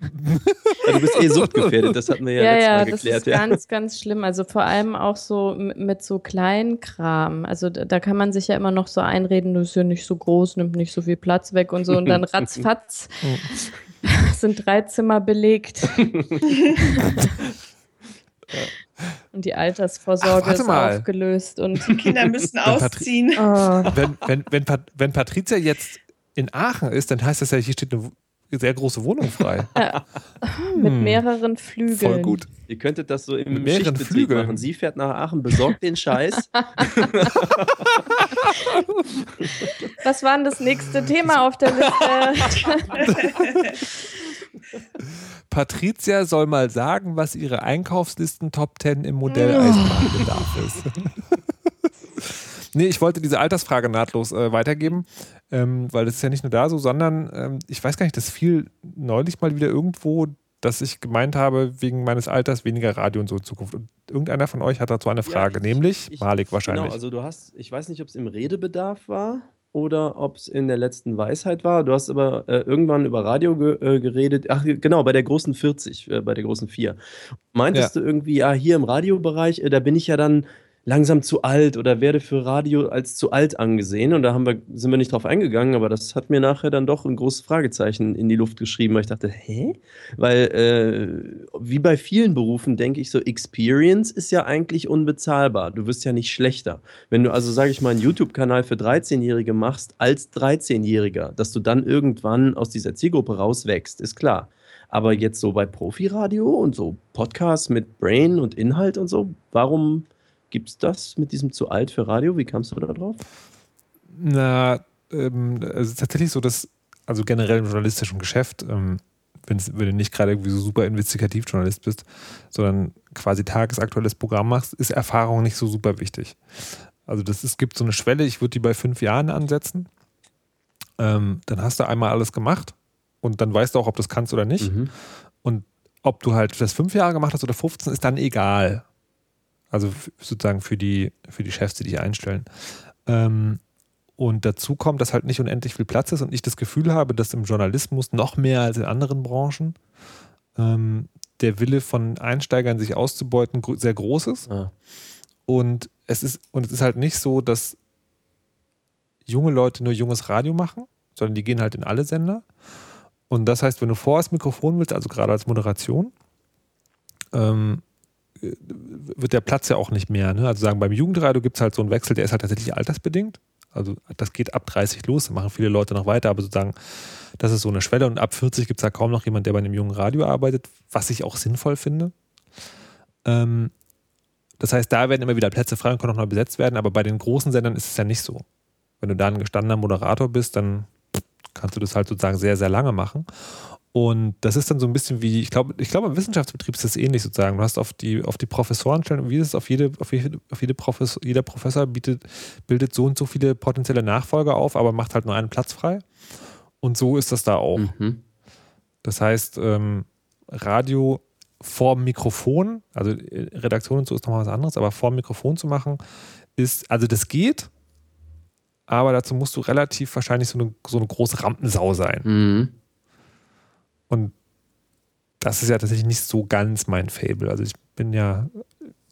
[LAUGHS] ja, du bist eh suchtgefährdet, das hatten wir ja, ja letztes ja, Mal geklärt. Das ist ja. ganz, ganz schlimm. Also vor allem auch so mit so kleinen Kram. Also da kann man sich ja immer noch so einreden, du bist ja nicht so groß, nimmt nicht so viel Platz weg und so. Und dann [LAUGHS] ratzfatz [LAUGHS] sind drei Zimmer belegt. [LAUGHS] Und die Altersvorsorge Ach, ist mal. aufgelöst und die Kinder [LAUGHS] müssen ausziehen. Oh. Wenn, wenn, wenn, Pat wenn Patricia jetzt in Aachen ist, dann heißt das ja, hier steht eine sehr große Wohnung frei. [LAUGHS] Ja. Mit hm. mehreren Flügeln. Voll gut. Ihr könntet das so im Schichtbetrieb Flügeln. machen. Sie fährt nach Aachen, besorgt den Scheiß. [LAUGHS] [LAUGHS] Was war denn das nächste Thema auf der Liste? Patricia soll mal sagen, was ihre Einkaufslisten Top 10 im Modell Eisenbahnbedarf ist. Nee, ich wollte diese Altersfrage nahtlos äh, weitergeben, ähm, weil das ist ja nicht nur da so, sondern ähm, ich weiß gar nicht, das fiel neulich mal wieder irgendwo, dass ich gemeint habe, wegen meines Alters weniger Radio und so in Zukunft. Und irgendeiner von euch hat dazu eine Frage, ja, ich, nämlich ich, Malik wahrscheinlich. Genau, also du hast, ich weiß nicht, ob es im Redebedarf war oder ob es in der letzten Weisheit war. Du hast aber äh, irgendwann über Radio ge äh, geredet. Ach, genau, bei der großen 40, äh, bei der großen 4. Meintest ja. du irgendwie, ja, hier im Radiobereich, äh, da bin ich ja dann langsam zu alt oder werde für Radio als zu alt angesehen. Und da haben wir, sind wir nicht drauf eingegangen, aber das hat mir nachher dann doch ein großes Fragezeichen in die Luft geschrieben, weil ich dachte, hä? Weil äh, wie bei vielen Berufen denke ich so, Experience ist ja eigentlich unbezahlbar. Du wirst ja nicht schlechter. Wenn du also, sage ich mal, einen YouTube-Kanal für 13-Jährige machst als 13-Jähriger, dass du dann irgendwann aus dieser Zielgruppe rauswächst, ist klar. Aber jetzt so bei Profiradio und so Podcasts mit Brain und Inhalt und so, warum Gibt es das mit diesem zu alt für Radio? Wie kamst du da drauf? Na, ähm, es ist tatsächlich so, dass, also generell im journalistischen Geschäft, ähm, wenn du nicht gerade irgendwie so super Investigativjournalist bist, sondern quasi tagesaktuelles Programm machst, ist Erfahrung nicht so super wichtig. Also das, es gibt so eine Schwelle, ich würde die bei fünf Jahren ansetzen. Ähm, dann hast du einmal alles gemacht und dann weißt du auch, ob du das kannst oder nicht. Mhm. Und ob du halt das fünf Jahre gemacht hast oder 15, ist dann egal. Also sozusagen für die, für die Chefs, die dich einstellen. Ähm, und dazu kommt, dass halt nicht unendlich viel Platz ist und ich das Gefühl habe, dass im Journalismus noch mehr als in anderen Branchen ähm, der Wille von Einsteigern, sich auszubeuten, sehr groß ist. Ah. Und es ist, und es ist halt nicht so, dass junge Leute nur junges Radio machen, sondern die gehen halt in alle Sender. Und das heißt, wenn du vor das Mikrofon willst, also gerade als Moderation, ähm, wird der Platz ja auch nicht mehr. Ne? Also sagen, beim Jugendradio gibt es halt so einen Wechsel, der ist halt tatsächlich altersbedingt. Also das geht ab 30 los, da machen viele Leute noch weiter, aber sozusagen, das ist so eine Schwelle und ab 40 gibt es da kaum noch jemand, der bei einem jungen Radio arbeitet, was ich auch sinnvoll finde. Ähm, das heißt, da werden immer wieder Plätze frei und können auch noch besetzt werden, aber bei den großen Sendern ist es ja nicht so. Wenn du da ein gestandener Moderator bist, dann kannst du das halt sozusagen sehr, sehr lange machen. Und das ist dann so ein bisschen wie, ich glaube, ich glaube, im Wissenschaftsbetrieb ist das ähnlich sozusagen. Du hast auf die, auf die Professorenstellen, wie ist es auf jede, auf jede, auf jede Professor, jeder Professor bietet, bildet so und so viele potenzielle Nachfolger auf, aber macht halt nur einen Platz frei. Und so ist das da auch. Mhm. Das heißt, ähm, Radio vor Mikrofon, also äh, Redaktion und so ist nochmal was anderes, aber vor Mikrofon zu machen, ist, also das geht, aber dazu musst du relativ wahrscheinlich so eine, so eine große Rampensau sein. Mhm. Und das ist ja tatsächlich nicht so ganz mein Fable. Also ich bin ja,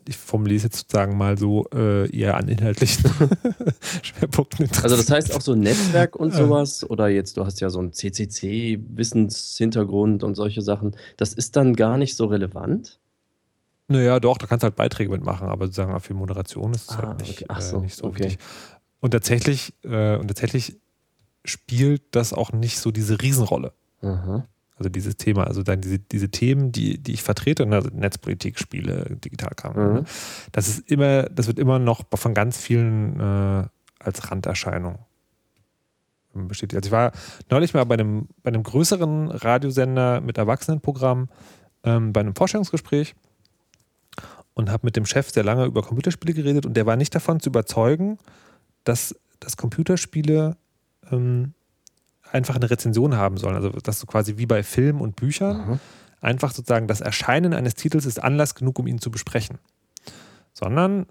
ich formuliere es jetzt sozusagen mal so äh, eher an inhaltlichen [LAUGHS] Schwerpunkten. Also das heißt auch so Netzwerk und sowas oder jetzt, du hast ja so einen CCC-Wissenshintergrund und solche Sachen, das ist dann gar nicht so relevant? Naja, doch, da kannst du halt Beiträge mitmachen, aber sozusagen für Moderation ist es halt ah, halt nicht, okay. so, äh, nicht so okay. wichtig. Und tatsächlich, äh, und tatsächlich spielt das auch nicht so diese Riesenrolle. Aha. Also dieses Thema, also dann diese, diese Themen, die, die ich vertrete, also Netzpolitik, Spiele, Digitalkram, mhm. Ne? das ist immer, das wird immer noch von ganz vielen äh, als Randerscheinung bestätigt. Also ich war neulich mal bei einem, bei einem größeren Radiosender mit Erwachsenenprogramm ähm, bei einem Vorstellungsgespräch und habe mit dem Chef sehr lange über Computerspiele geredet und der war nicht davon zu überzeugen, dass, dass Computerspiele ähm, einfach eine Rezension haben sollen. Also, dass du quasi wie bei Filmen und Büchern, mhm. einfach sozusagen das Erscheinen eines Titels ist Anlass genug, um ihn zu besprechen. Sondern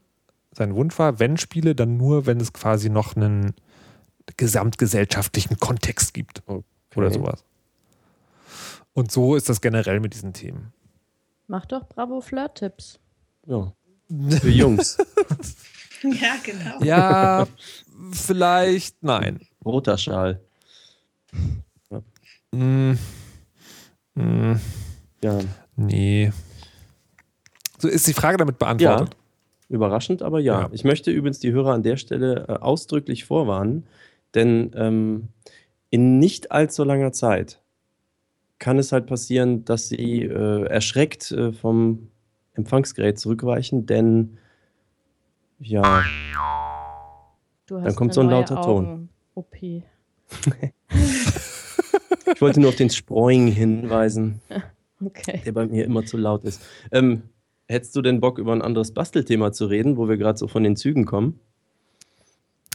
sein Wunsch war, wenn Spiele, dann nur, wenn es quasi noch einen gesamtgesellschaftlichen Kontext gibt. Okay. Oder sowas. Und so ist das generell mit diesen Themen. Mach doch Bravo Flirt-Tipps. Ja. [LAUGHS] Für Jungs. ja, genau. Ja, vielleicht nein. Roter Schal. Ja. Mm. Mm. ja. Nee. So ist die Frage damit beantwortet. Ja. Überraschend, aber ja. ja. Ich möchte übrigens die Hörer an der Stelle äh, ausdrücklich vorwarnen, denn ähm, in nicht allzu langer Zeit kann es halt passieren, dass sie äh, erschreckt äh, vom Empfangsgerät zurückweichen, denn ja, dann kommt so ein lauter Ton. OP. [LAUGHS] ich wollte nur auf den Sproing hinweisen, okay. der bei mir immer zu laut ist. Ähm, hättest du denn Bock, über ein anderes Bastelthema zu reden, wo wir gerade so von den Zügen kommen?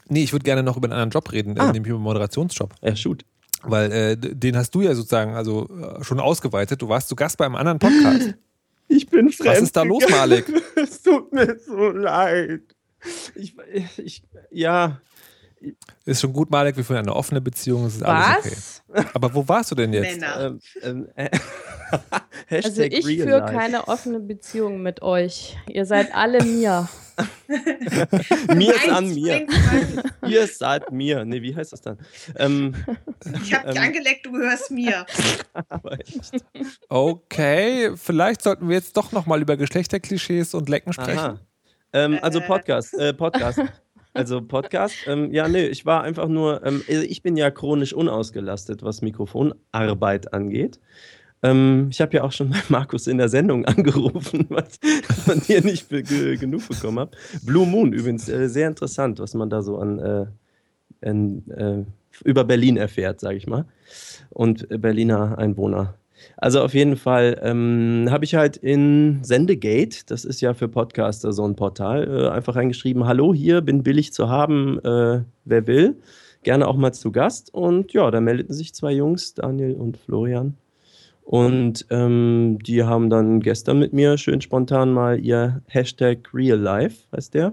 Nee, ich würde gerne noch über einen anderen Job reden, ah. nämlich über einen Moderationsjob. Ja, shoot. Weil äh, den hast du ja sozusagen also äh, schon ausgeweitet. Du warst zu Gast bei einem anderen Podcast. [LAUGHS] Ich bin fremd. Was ist da los, Malik? [LAUGHS] es tut mir so leid. Ich, ich, ja. Ist schon gut, Malik, wir führen eine offene Beziehung. Es ist alles okay. Aber wo warst du denn jetzt? Männer. Ähm, ähm, äh, [LAUGHS] also ich führe keine offene Beziehung mit euch. Ihr seid alle mir. [LAUGHS] mir ist an mir. Ihr seid mir. Nee, wie heißt das dann? Ähm, ich habe dich ähm, angeleckt, du gehörst mir. [LAUGHS] Okay, vielleicht sollten wir jetzt doch nochmal über Geschlechterklischees und Lecken sprechen. Ähm, also Podcast, äh, Podcast. Also Podcast, ähm, ja, nee, ich war einfach nur, ähm, also ich bin ja chronisch unausgelastet, was Mikrofonarbeit angeht. Ähm, ich habe ja auch schon bei [LAUGHS] Markus in der Sendung angerufen, [LAUGHS] was von dir nicht genug bekommen habe. Blue Moon übrigens, äh, sehr interessant, was man da so an, äh, an äh, über Berlin erfährt, sage ich mal. Und Berliner Einwohner. Also auf jeden Fall ähm, habe ich halt in Sendegate, das ist ja für Podcaster so ein Portal, äh, einfach reingeschrieben, hallo hier, bin billig zu haben, äh, wer will. Gerne auch mal zu Gast. Und ja, da meldeten sich zwei Jungs, Daniel und Florian. Und ähm, die haben dann gestern mit mir schön spontan mal ihr Hashtag Real Life, heißt der,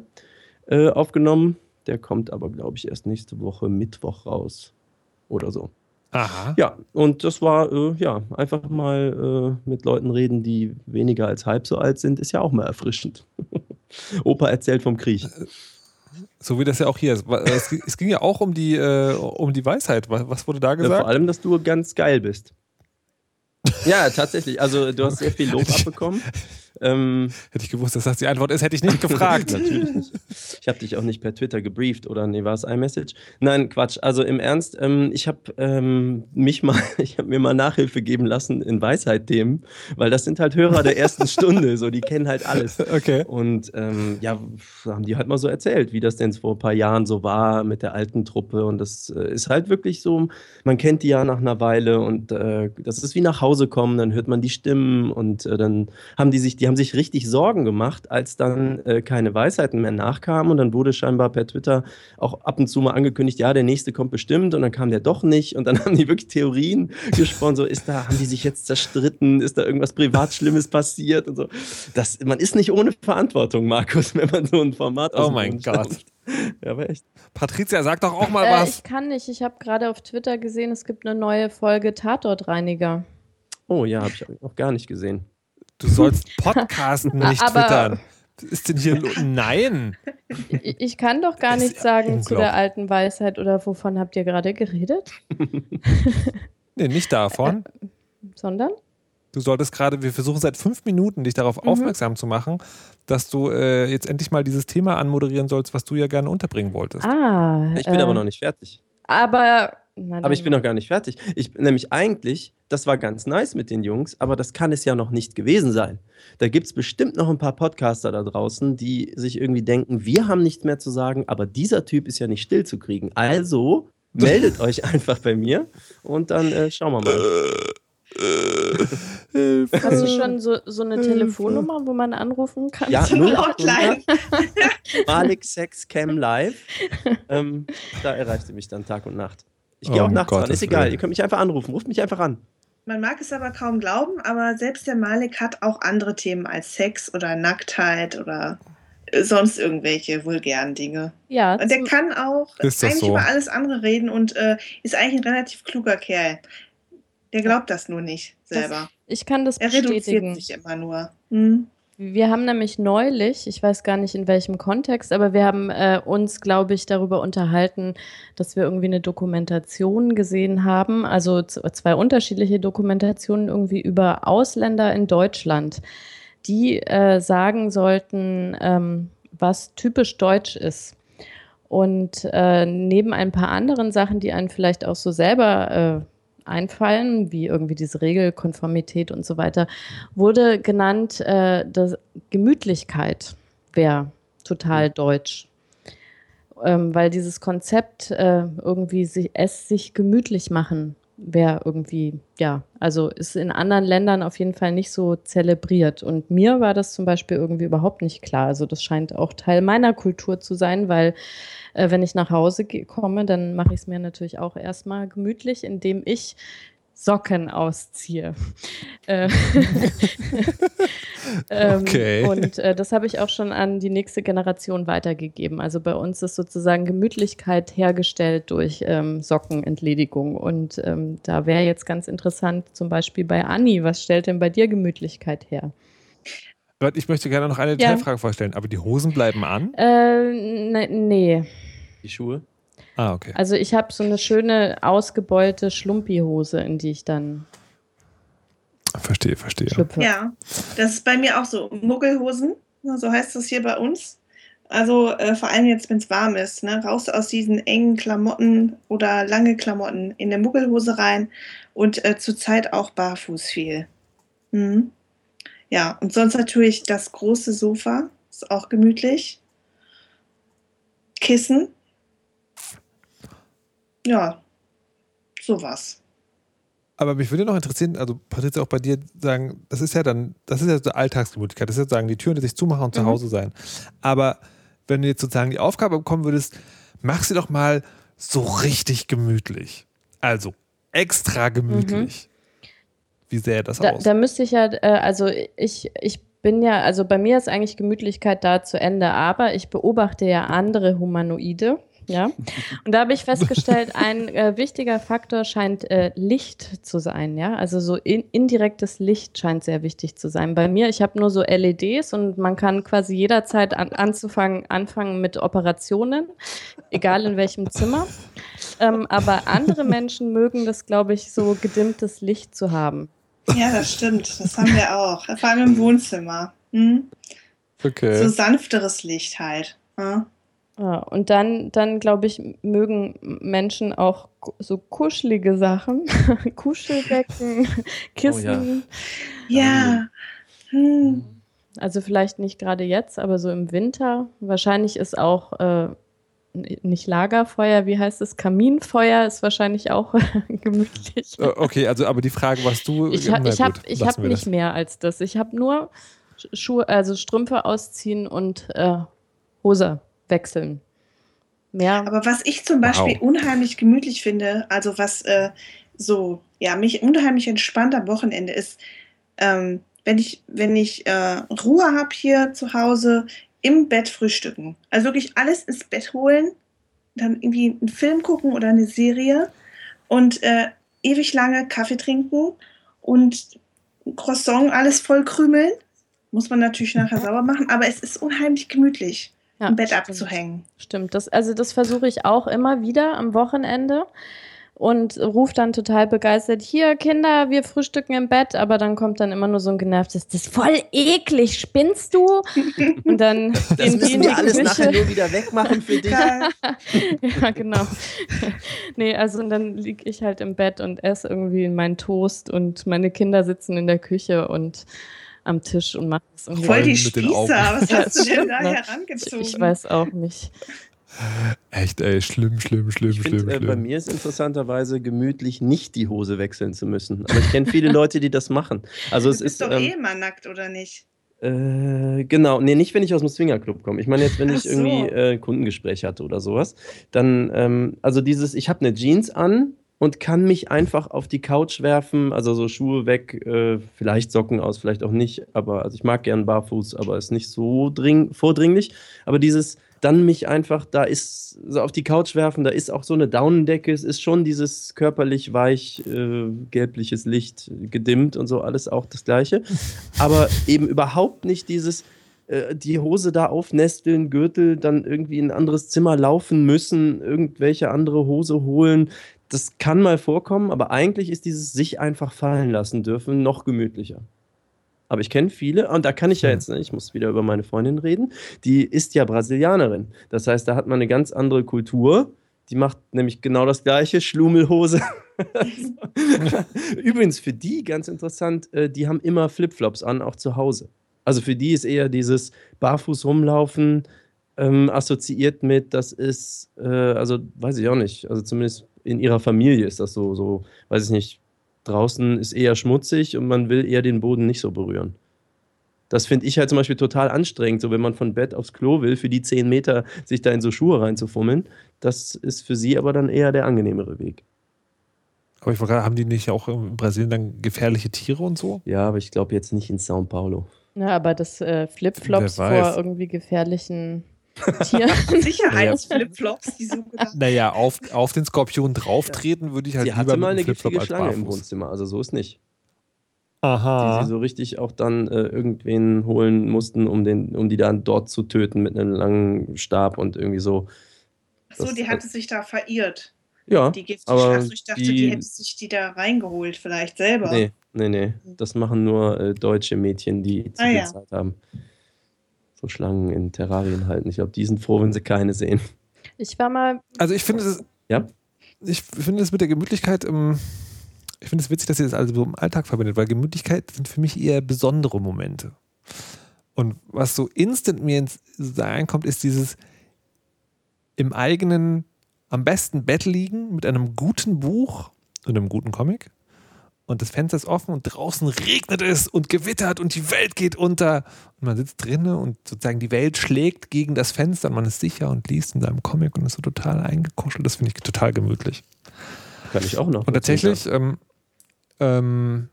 äh, aufgenommen. Der kommt aber, glaube ich, erst nächste Woche Mittwoch raus. Oder so. Aha. Ja, und das war, äh, ja, einfach mal äh, mit Leuten reden, die weniger als halb so alt sind, ist ja auch mal erfrischend. [LAUGHS] Opa erzählt vom Krieg. So wie das ja auch hier ist. Es, es ging ja auch um die, äh, um die Weisheit. Was wurde da gesagt? Ja, vor allem, dass du ganz geil bist. Ja, tatsächlich. Also du hast sehr viel Lob abbekommen. Ähm, hätte ich gewusst, dass das die Antwort ist, hätte ich nicht gefragt. [LAUGHS] Natürlich nicht. Ich habe dich auch nicht per Twitter gebrieft oder nee, war es iMessage? Nein, Quatsch. Also im Ernst, ähm, ich habe ähm, mich mal, [LAUGHS] ich habe mir mal Nachhilfe geben lassen in Weisheit-Themen, weil das sind halt Hörer der ersten Stunde, so die kennen halt alles. [LAUGHS] Okay. Und ähm, ja, haben die halt mal so erzählt, wie das denn vor ein paar Jahren so war mit der alten Truppe. Und das äh, ist halt wirklich so, man kennt die ja nach einer Weile und äh, das ist wie nach Hause kommen, dann hört man die Stimmen und äh, dann haben die sich die haben sich richtig Sorgen gemacht, als dann äh, keine Weisheiten mehr nachkamen. Und dann wurde scheinbar per Twitter auch ab und zu mal angekündigt, ja, der nächste kommt bestimmt. Und dann kam der doch nicht. Und dann [LAUGHS] haben die wirklich Theorien gesponnen. So, ist da, haben die sich jetzt zerstritten? Ist da irgendwas privat Schlimmes passiert? Und so. Das, man ist nicht ohne Verantwortung, Markus, wenn man so ein Format Oh mein Gott. Ja, aber echt. Patricia, sag doch auch mal äh, was. Ich kann nicht. Ich habe gerade auf Twitter gesehen, es gibt eine neue Folge Tatortreiniger. Oh ja, habe ich auch gar nicht gesehen. Du sollst podcasten, [LAUGHS] nicht Aber twittern. Was ist denn hier? Nein. Ich, ich kann doch gar nichts sagen zu der alten Weisheit oder wovon habt ihr gerade geredet? [LAUGHS] nee, nicht davon. Äh, sondern? Du solltest gerade, wir versuchen seit fünf Minuten, dich darauf mhm. aufmerksam zu machen, dass du äh, jetzt endlich mal dieses Thema anmoderieren sollst, was du ja gerne unterbringen wolltest. Ah. Ich bin äh, aber noch nicht fertig. Aber aber ich bin noch gar nicht fertig. Ich nämlich eigentlich, das war ganz nice mit den Jungs, aber das kann es ja noch nicht gewesen sein. Da gibt es bestimmt noch ein paar Podcaster da draußen, die sich irgendwie denken, wir haben nichts mehr zu sagen, aber dieser Typ ist ja nicht still zu kriegen. Also [LAUGHS] meldet euch einfach bei mir und dann äh, schauen wir mal. Hast du schon so, so eine Telefonnummer, wo man anrufen kann? Ja, 0800 Malik Sex Cam Live. [LAUGHS] Ähm, da erreicht ihr mich dann Tag und Nacht. Ich gehe oh, auch nachts Gott, an, ist egal. Ihr könnt mich einfach anrufen. Ruft mich einfach an. Man mag es aber kaum glauben, aber selbst der Malik hat auch andere Themen als Sex oder Nacktheit oder sonst irgendwelche vulgären Dinge. Ja, Und der kann auch das eigentlich so? über alles andere reden und äh, ist eigentlich ein relativ kluger Kerl. Der glaubt das nur nicht selber. ich kann das er reduziert bestätigen. sich immer nur. Hm. Wir haben nämlich neulich, ich weiß gar nicht in welchem Kontext, aber wir haben äh, uns, glaube ich, darüber unterhalten, dass wir irgendwie eine Dokumentation gesehen haben, also zwei unterschiedliche Dokumentationen irgendwie über Ausländer in Deutschland, die äh, sagen sollten, ähm, was typisch deutsch ist. Und äh, neben ein paar anderen Sachen, die einen vielleicht auch so selber äh, einfallen, wie irgendwie diese Regelkonformität und so weiter, wurde genannt, äh, dass Gemütlichkeit wäre total deutsch. Ähm, weil dieses Konzept äh, irgendwie sich, es sich gemütlich machen wäre irgendwie, ja, also ist in anderen Ländern auf jeden Fall nicht so zelebriert. Und mir war das zum Beispiel irgendwie überhaupt nicht klar. Also das scheint auch Teil meiner Kultur zu sein, weil äh, wenn ich nach Hause komme, dann mache ich es mir natürlich auch erstmal gemütlich, indem ich Socken ausziehe. [LAUGHS] Äh, [LAUGHS] ähm, Okay. Und äh, das habe ich auch schon an die nächste Generation weitergegeben. Also bei uns ist sozusagen Gemütlichkeit hergestellt durch ähm, Sockenentledigung. Und ähm, da wäre jetzt ganz interessant, zum Beispiel bei Anni, was stellt denn bei dir Gemütlichkeit her? Ich möchte gerne noch eine Ja. Detailfrage vorstellen. Aber die Hosen bleiben an? Äh, ne, nee. Die Schuhe. Ah, okay. Also ich habe so eine schöne ausgebeulte Schlumpihose, in die ich dann Verstehe, verstehe. schlüpfe. Ja, das ist bei mir auch so. Muggelhosen, so heißt das hier bei uns. Also äh, vor allem jetzt, wenn es warm ist, ne, raus aus diesen engen Klamotten oder lange Klamotten in der Muggelhose rein und äh, zurzeit auch barfuß viel. Mhm. Ja, und sonst natürlich das große Sofa, ist auch gemütlich. Kissen. Ja, sowas. Aber mich würde noch interessieren, also Patricia, auch bei dir sagen, das ist ja dann, das ist ja so Alltagsgemütlichkeit, das ist ja sozusagen die Türen, die sich zumachen und zu Mhm. Hause sein. Aber wenn du jetzt sozusagen die Aufgabe bekommen würdest, mach sie doch mal so richtig gemütlich. Also extra gemütlich. Wie sähe das Da, aus? da müsste ich ja, äh, also ich, ich bin ja, also bei mir ist eigentlich Gemütlichkeit da zu Ende, aber ich beobachte ja andere Humanoide. Ja, und da habe ich festgestellt, ein äh, wichtiger Faktor scheint äh, Licht zu sein. Ja, also so in, indirektes Licht scheint sehr wichtig zu sein. Bei mir, ich habe nur so LEDs und man kann quasi jederzeit an, anzufangen, anfangen mit Operationen, egal in welchem Zimmer. Ähm, aber andere Menschen mögen das, glaube ich, so gedimmtes Licht zu haben. Ja, das stimmt. Das haben wir auch. Vor allem im Wohnzimmer. Mhm. okay. So sanfteres Licht halt. Ja. Ja, und dann, dann glaube ich, mögen Menschen auch so kuschelige Sachen, [LAUGHS] Kuschelbecken, [LAUGHS] Kissen. Ja. Hm. Also vielleicht nicht gerade jetzt, aber so im Winter. Wahrscheinlich ist auch äh, nicht Lagerfeuer, wie heißt es? Kaminfeuer ist wahrscheinlich auch [LAUGHS] gemütlich. Äh, Okay, also aber die Frage, was du. Ich habe na ich hab, gut, ich hab nicht das. mehr als das. Ich habe nur Sch- Schuhe, also Strümpfe ausziehen und äh, Hose wechseln. Mehr. Aber was ich zum Beispiel Wow. unheimlich gemütlich finde, also was äh, so, ja, mich unheimlich entspannt am Wochenende ist, ähm, wenn ich, wenn ich äh, Ruhe habe hier zu Hause, im Bett frühstücken. Also wirklich alles ins Bett holen, dann irgendwie einen Film gucken oder eine Serie und äh, ewig lange Kaffee trinken und ein Croissant alles voll krümeln. Muss man natürlich nachher sauber machen, aber es ist unheimlich gemütlich, Ja, im Bett stimmt. abzuhängen. Stimmt, das, also das versuche ich auch immer wieder am Wochenende und rufe dann total begeistert, hier Kinder, wir frühstücken im Bett, aber dann kommt dann immer nur so ein genervtes, das ist voll eklig, spinnst du? [LAUGHS] Und dann Das müssen in die wir alles nachher Küche. nur wieder wegmachen für dich. [LAUGHS] Ja, genau. [LAUGHS] nee, also und dann liege ich halt im Bett und esse irgendwie meinen Toast und meine Kinder sitzen in der Küche und am Tisch und machen das irgendwie. Voll die mit den Augen. Spießer. Was [LAUGHS] hast du denn da ne? herangezogen? Ich weiß auch nicht. Echt, ey, schlimm, schlimm, schlimm, Ich schlimm, find, äh, bei schlimm. mir ist interessanterweise gemütlich, nicht die Hose wechseln zu müssen. Aber ich kenne viele Leute, die das machen. Also Du es bist ist doch eh ähm, immer nackt, oder nicht? äh, genau, nee, nicht wenn ich aus dem Swingerclub komme. Ich meine jetzt, wenn Ach ich so. irgendwie äh, ein Kundengespräch hatte oder sowas, dann ähm, also dieses, ich habe eine Jeans an und kann mich einfach auf die Couch werfen, also so Schuhe weg, äh, vielleicht Socken aus, vielleicht auch nicht, aber also ich mag gern barfuß, aber ist nicht so dring vordringlich. Aber dieses dann mich einfach, da ist so auf die Couch werfen, da ist auch so eine Daunendecke, es ist schon dieses körperlich weich, äh, gelbliches Licht gedimmt und so, alles auch das Gleiche. [LAUGHS] Aber eben überhaupt nicht dieses, äh, die Hose da aufnesteln, Gürtel, dann irgendwie in ein anderes Zimmer laufen müssen, irgendwelche andere Hose holen. Das kann mal vorkommen, aber eigentlich ist dieses sich einfach fallen lassen dürfen noch gemütlicher. Aber ich kenne viele, und da kann ich ja hm. jetzt, ne, ich muss wieder über meine Freundin reden, die ist ja Brasilianerin. Das heißt, da hat man eine ganz andere Kultur. Die macht nämlich genau das gleiche, Schlumelhose. [LAUGHS] Übrigens, für die ganz interessant, äh, die haben immer Flipflops an, auch zu Hause. Also für die ist eher dieses Barfuß rumlaufen ähm, assoziiert mit, das ist, äh, also weiß ich auch nicht, also zumindest in ihrer Familie ist das so, so, weiß ich nicht, draußen ist eher schmutzig und man will eher den Boden nicht so berühren. Das finde ich halt zum Beispiel total anstrengend, so wenn man von Bett aufs Klo will, für die zehn Meter sich da in so Schuhe reinzufummeln. Das ist für sie aber dann eher der angenehmere Weg. Aber ich frage, haben die nicht auch in Brasilien dann gefährliche Tiere und so? Ja, aber ich glaube jetzt nicht in Sao Paulo. Ja, aber das äh, Flipflops vor irgendwie gefährlichen Tier. [LAUGHS] Sicherheitsflipflops, die so gedacht. Naja, auf, auf den Skorpion drauftreten würde ich halt sie lieber hatte mal eine giftige Schlange im Wohnzimmer, also so ist nicht. Aha. Die sie so richtig auch dann äh, irgendwen holen mussten, um, den, um die dann dort zu töten mit einem langen Stab und irgendwie so. Achso, die hatte sich da verirrt. Ja. Die giftige aber also ich dachte, die, die hätte sich die da reingeholt, vielleicht selber. Nee, nee, nee. Das machen nur äh, deutsche Mädchen, die zu ah, viel ja. Zeit haben so Schlangen in Terrarien halten. Ich glaube, die sind froh, wenn sie keine sehen. Ich war mal. Also ich finde es. Ja. Ich finde es mit der Gemütlichkeit. Ähm, ich finde es witzig, dass ihr das also so im Alltag verbindet, weil Gemütlichkeit sind für mich eher besondere Momente. Und was so instant mir ins einkommt, ist dieses im eigenen, am besten Bett liegen mit einem guten Buch und einem guten Comic und das Fenster ist offen und draußen regnet es und gewittert und die Welt geht unter. Und man sitzt drinnen und sozusagen die Welt schlägt gegen das Fenster und man ist sicher und liest in seinem Comic und ist so total eingekuschelt. Das finde ich total gemütlich. Kann ich auch noch. Und tatsächlich, ähm, ähm,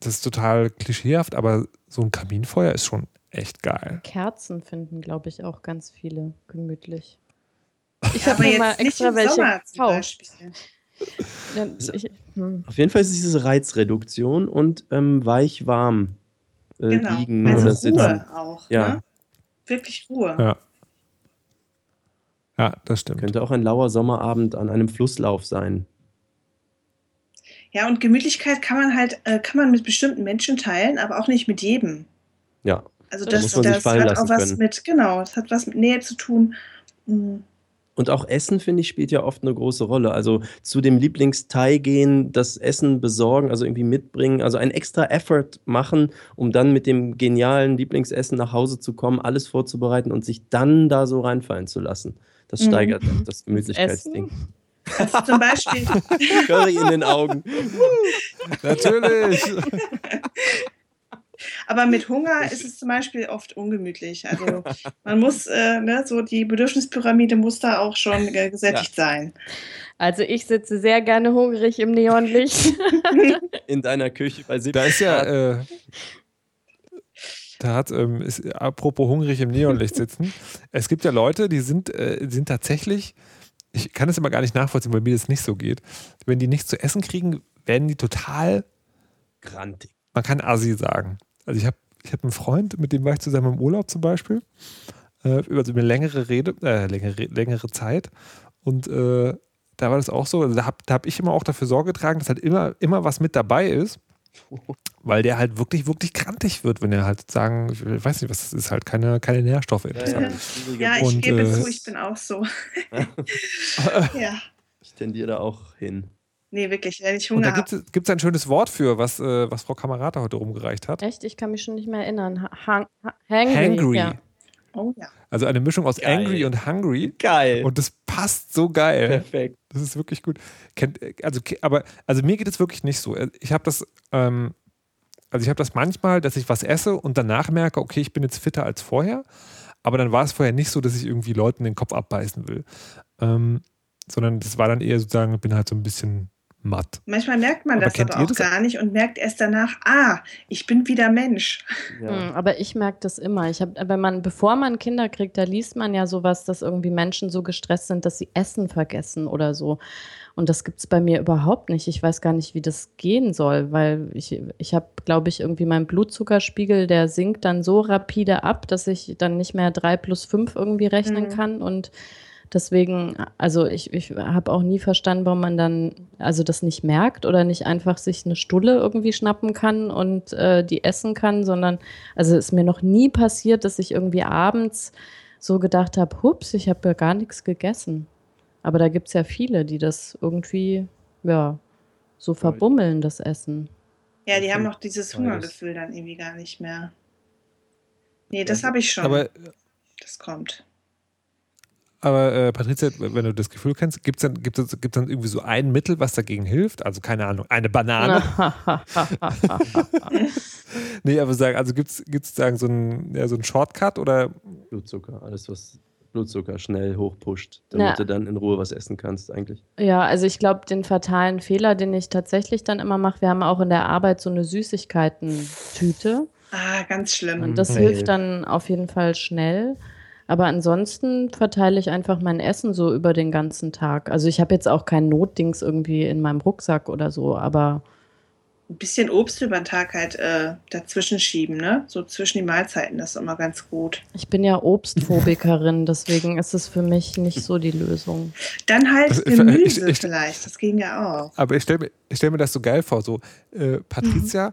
das ist total klischeehaft, aber so ein Kaminfeuer ist schon echt geil. Kerzen finden, glaube ich, auch ganz viele gemütlich. [LAUGHS] Ich habe mir mal extra welche gekauft. Ja, ich, hm. Auf jeden Fall ist es diese Reizreduktion und ähm, weich-warm äh, genau. liegen also oder sitzen. Ruhe auch. Ja. Ne? Wirklich Ruhe. Ja. Ja, das stimmt. Könnte auch ein lauer Sommerabend an einem Flusslauf sein. Ja, und Gemütlichkeit kann man halt, äh, kann man mit bestimmten Menschen teilen, aber auch nicht mit jedem. Ja. Also das, das, das hat auch was können. mit, genau, das hat was mit Nähe zu tun. Mhm. Und auch Essen, finde ich, spielt ja oft eine große Rolle. Also zu dem Lieblingsteil gehen, das Essen besorgen, also irgendwie mitbringen, also einen extra Effort machen, um dann mit dem genialen Lieblingsessen nach Hause zu kommen, alles vorzubereiten und sich dann da so reinfallen zu lassen. Das mhm. steigert mhm. das Gemütlichkeitsding. Also zum Beispiel. [LAUGHS] Curry in den Augen. [LAUGHS] Natürlich. [LAUGHS] Aber mit [LAUGHS] Hunger ist es zum Beispiel oft ungemütlich. Also [LAUGHS] man muss, äh, ne, so die Bedürfnispyramide muss da auch schon äh, gesättigt ja. sein. Also ich sitze sehr gerne hungrig im Neonlicht. [LAUGHS] In deiner Küche bei 70 Da ist ja, äh, da hat, ähm, ist, apropos hungrig im Neonlicht sitzen, es gibt ja Leute, die sind, äh, sind tatsächlich, ich kann das immer gar nicht nachvollziehen, weil mir das nicht so geht. Wenn die nichts zu essen kriegen, werden die total grantig. Man kann Assi sagen. Also ich habe ich hab einen Freund, mit dem war ich zusammen im Urlaub zum Beispiel, äh, über so eine längere Rede, äh, längere, längere Zeit. Und äh, da war das auch so, also da habe hab ich immer auch dafür Sorge getragen, dass halt immer, immer was mit dabei ist, weil der halt wirklich, wirklich krantig wird, wenn er halt sagen, ich weiß nicht, was das ist, halt keine, keine Nährstoffe. Ja, ja. ja ich Und, gebe äh, zu, ich bin auch so. [LAUGHS] ja. Ich tendiere da auch hin. Nee, wirklich, wenn ich Hunger habe. Da gibt es ein schönes Wort für, was, äh, was Frau Kamerata heute rumgereicht hat. Echt? Ich kann mich schon nicht mehr erinnern. hang, hangry. hangry. Ja. Oh ja. Also eine Mischung aus geil. angry und hungry. Geil. Und das passt so geil. Perfekt. Das ist wirklich gut. Also, aber, also mir geht es wirklich nicht so. Ich habe das, ähm, also ich habe das manchmal, dass ich was esse und danach merke, okay, ich bin jetzt fitter als vorher. Aber dann war es vorher nicht so, dass ich irgendwie Leuten den Kopf abbeißen will. Ähm, sondern das war dann eher sozusagen, ich bin halt so ein bisschen matt. Manchmal merkt man Aber das aber auch das? gar nicht und merkt erst danach, ah, ich bin wieder Mensch. Ja. Hm, aber ich merke das immer. Ich hab, wenn man, bevor man Kinder kriegt, da liest man ja sowas, dass irgendwie Menschen so gestresst sind, dass sie Essen vergessen oder so. Und das gibt es bei mir überhaupt nicht. Ich weiß gar nicht, wie das gehen soll, weil ich, ich habe, glaube ich, irgendwie meinen Blutzuckerspiegel, der sinkt dann so rapide ab, dass ich dann nicht mehr drei plus fünf irgendwie rechnen Mhm. kann. Und deswegen, also ich, ich habe auch nie verstanden, warum man dann also das nicht merkt oder nicht einfach sich eine Stulle irgendwie schnappen kann und äh, die essen kann, sondern also ist mir noch nie passiert, dass ich irgendwie abends so gedacht habe, hups, ich habe ja gar nichts gegessen. Aber da gibt es ja viele, die das irgendwie, ja, so verbummeln, das Essen. Ja, die haben noch dieses. Hungergefühl dann irgendwie gar nicht mehr. Nee, das habe ich schon. Aber, das kommt. Aber äh, Patricia, wenn du das Gefühl kennst, gibt es dann, gibt's, gibt's dann irgendwie so ein Mittel, was dagegen hilft? Also keine Ahnung, eine Banane? [LAUGHS] Nee, aber sagen, also gibt es sagen, so einen ja, so Shortcut oder Blutzucker, alles was Blutzucker schnell hochpusht, damit Na. du dann in Ruhe was essen kannst eigentlich. Ja, also ich glaube, den fatalen Fehler, den ich tatsächlich dann immer mache, wir haben auch in der Arbeit so eine Süßigkeiten-Tüte. Ah, ganz schlimm. Und das Mhm. hilft dann auf jeden Fall schnell. Aber ansonsten verteile ich einfach mein Essen so über den ganzen Tag. Also ich habe jetzt auch kein Notdings irgendwie in meinem Rucksack oder so, aber Ein bisschen Obst über den Tag halt äh, dazwischen schieben, ne? So zwischen die Mahlzeiten, das ist immer ganz gut. ich bin ja Obstphobikerin, deswegen ist es für mich nicht so die Lösung. Dann halt Also, ich- Gemüse ich- ich- vielleicht, das ging ja auch. Aber ich stelle mir, ich stell mir das so geil vor, so äh, Patricia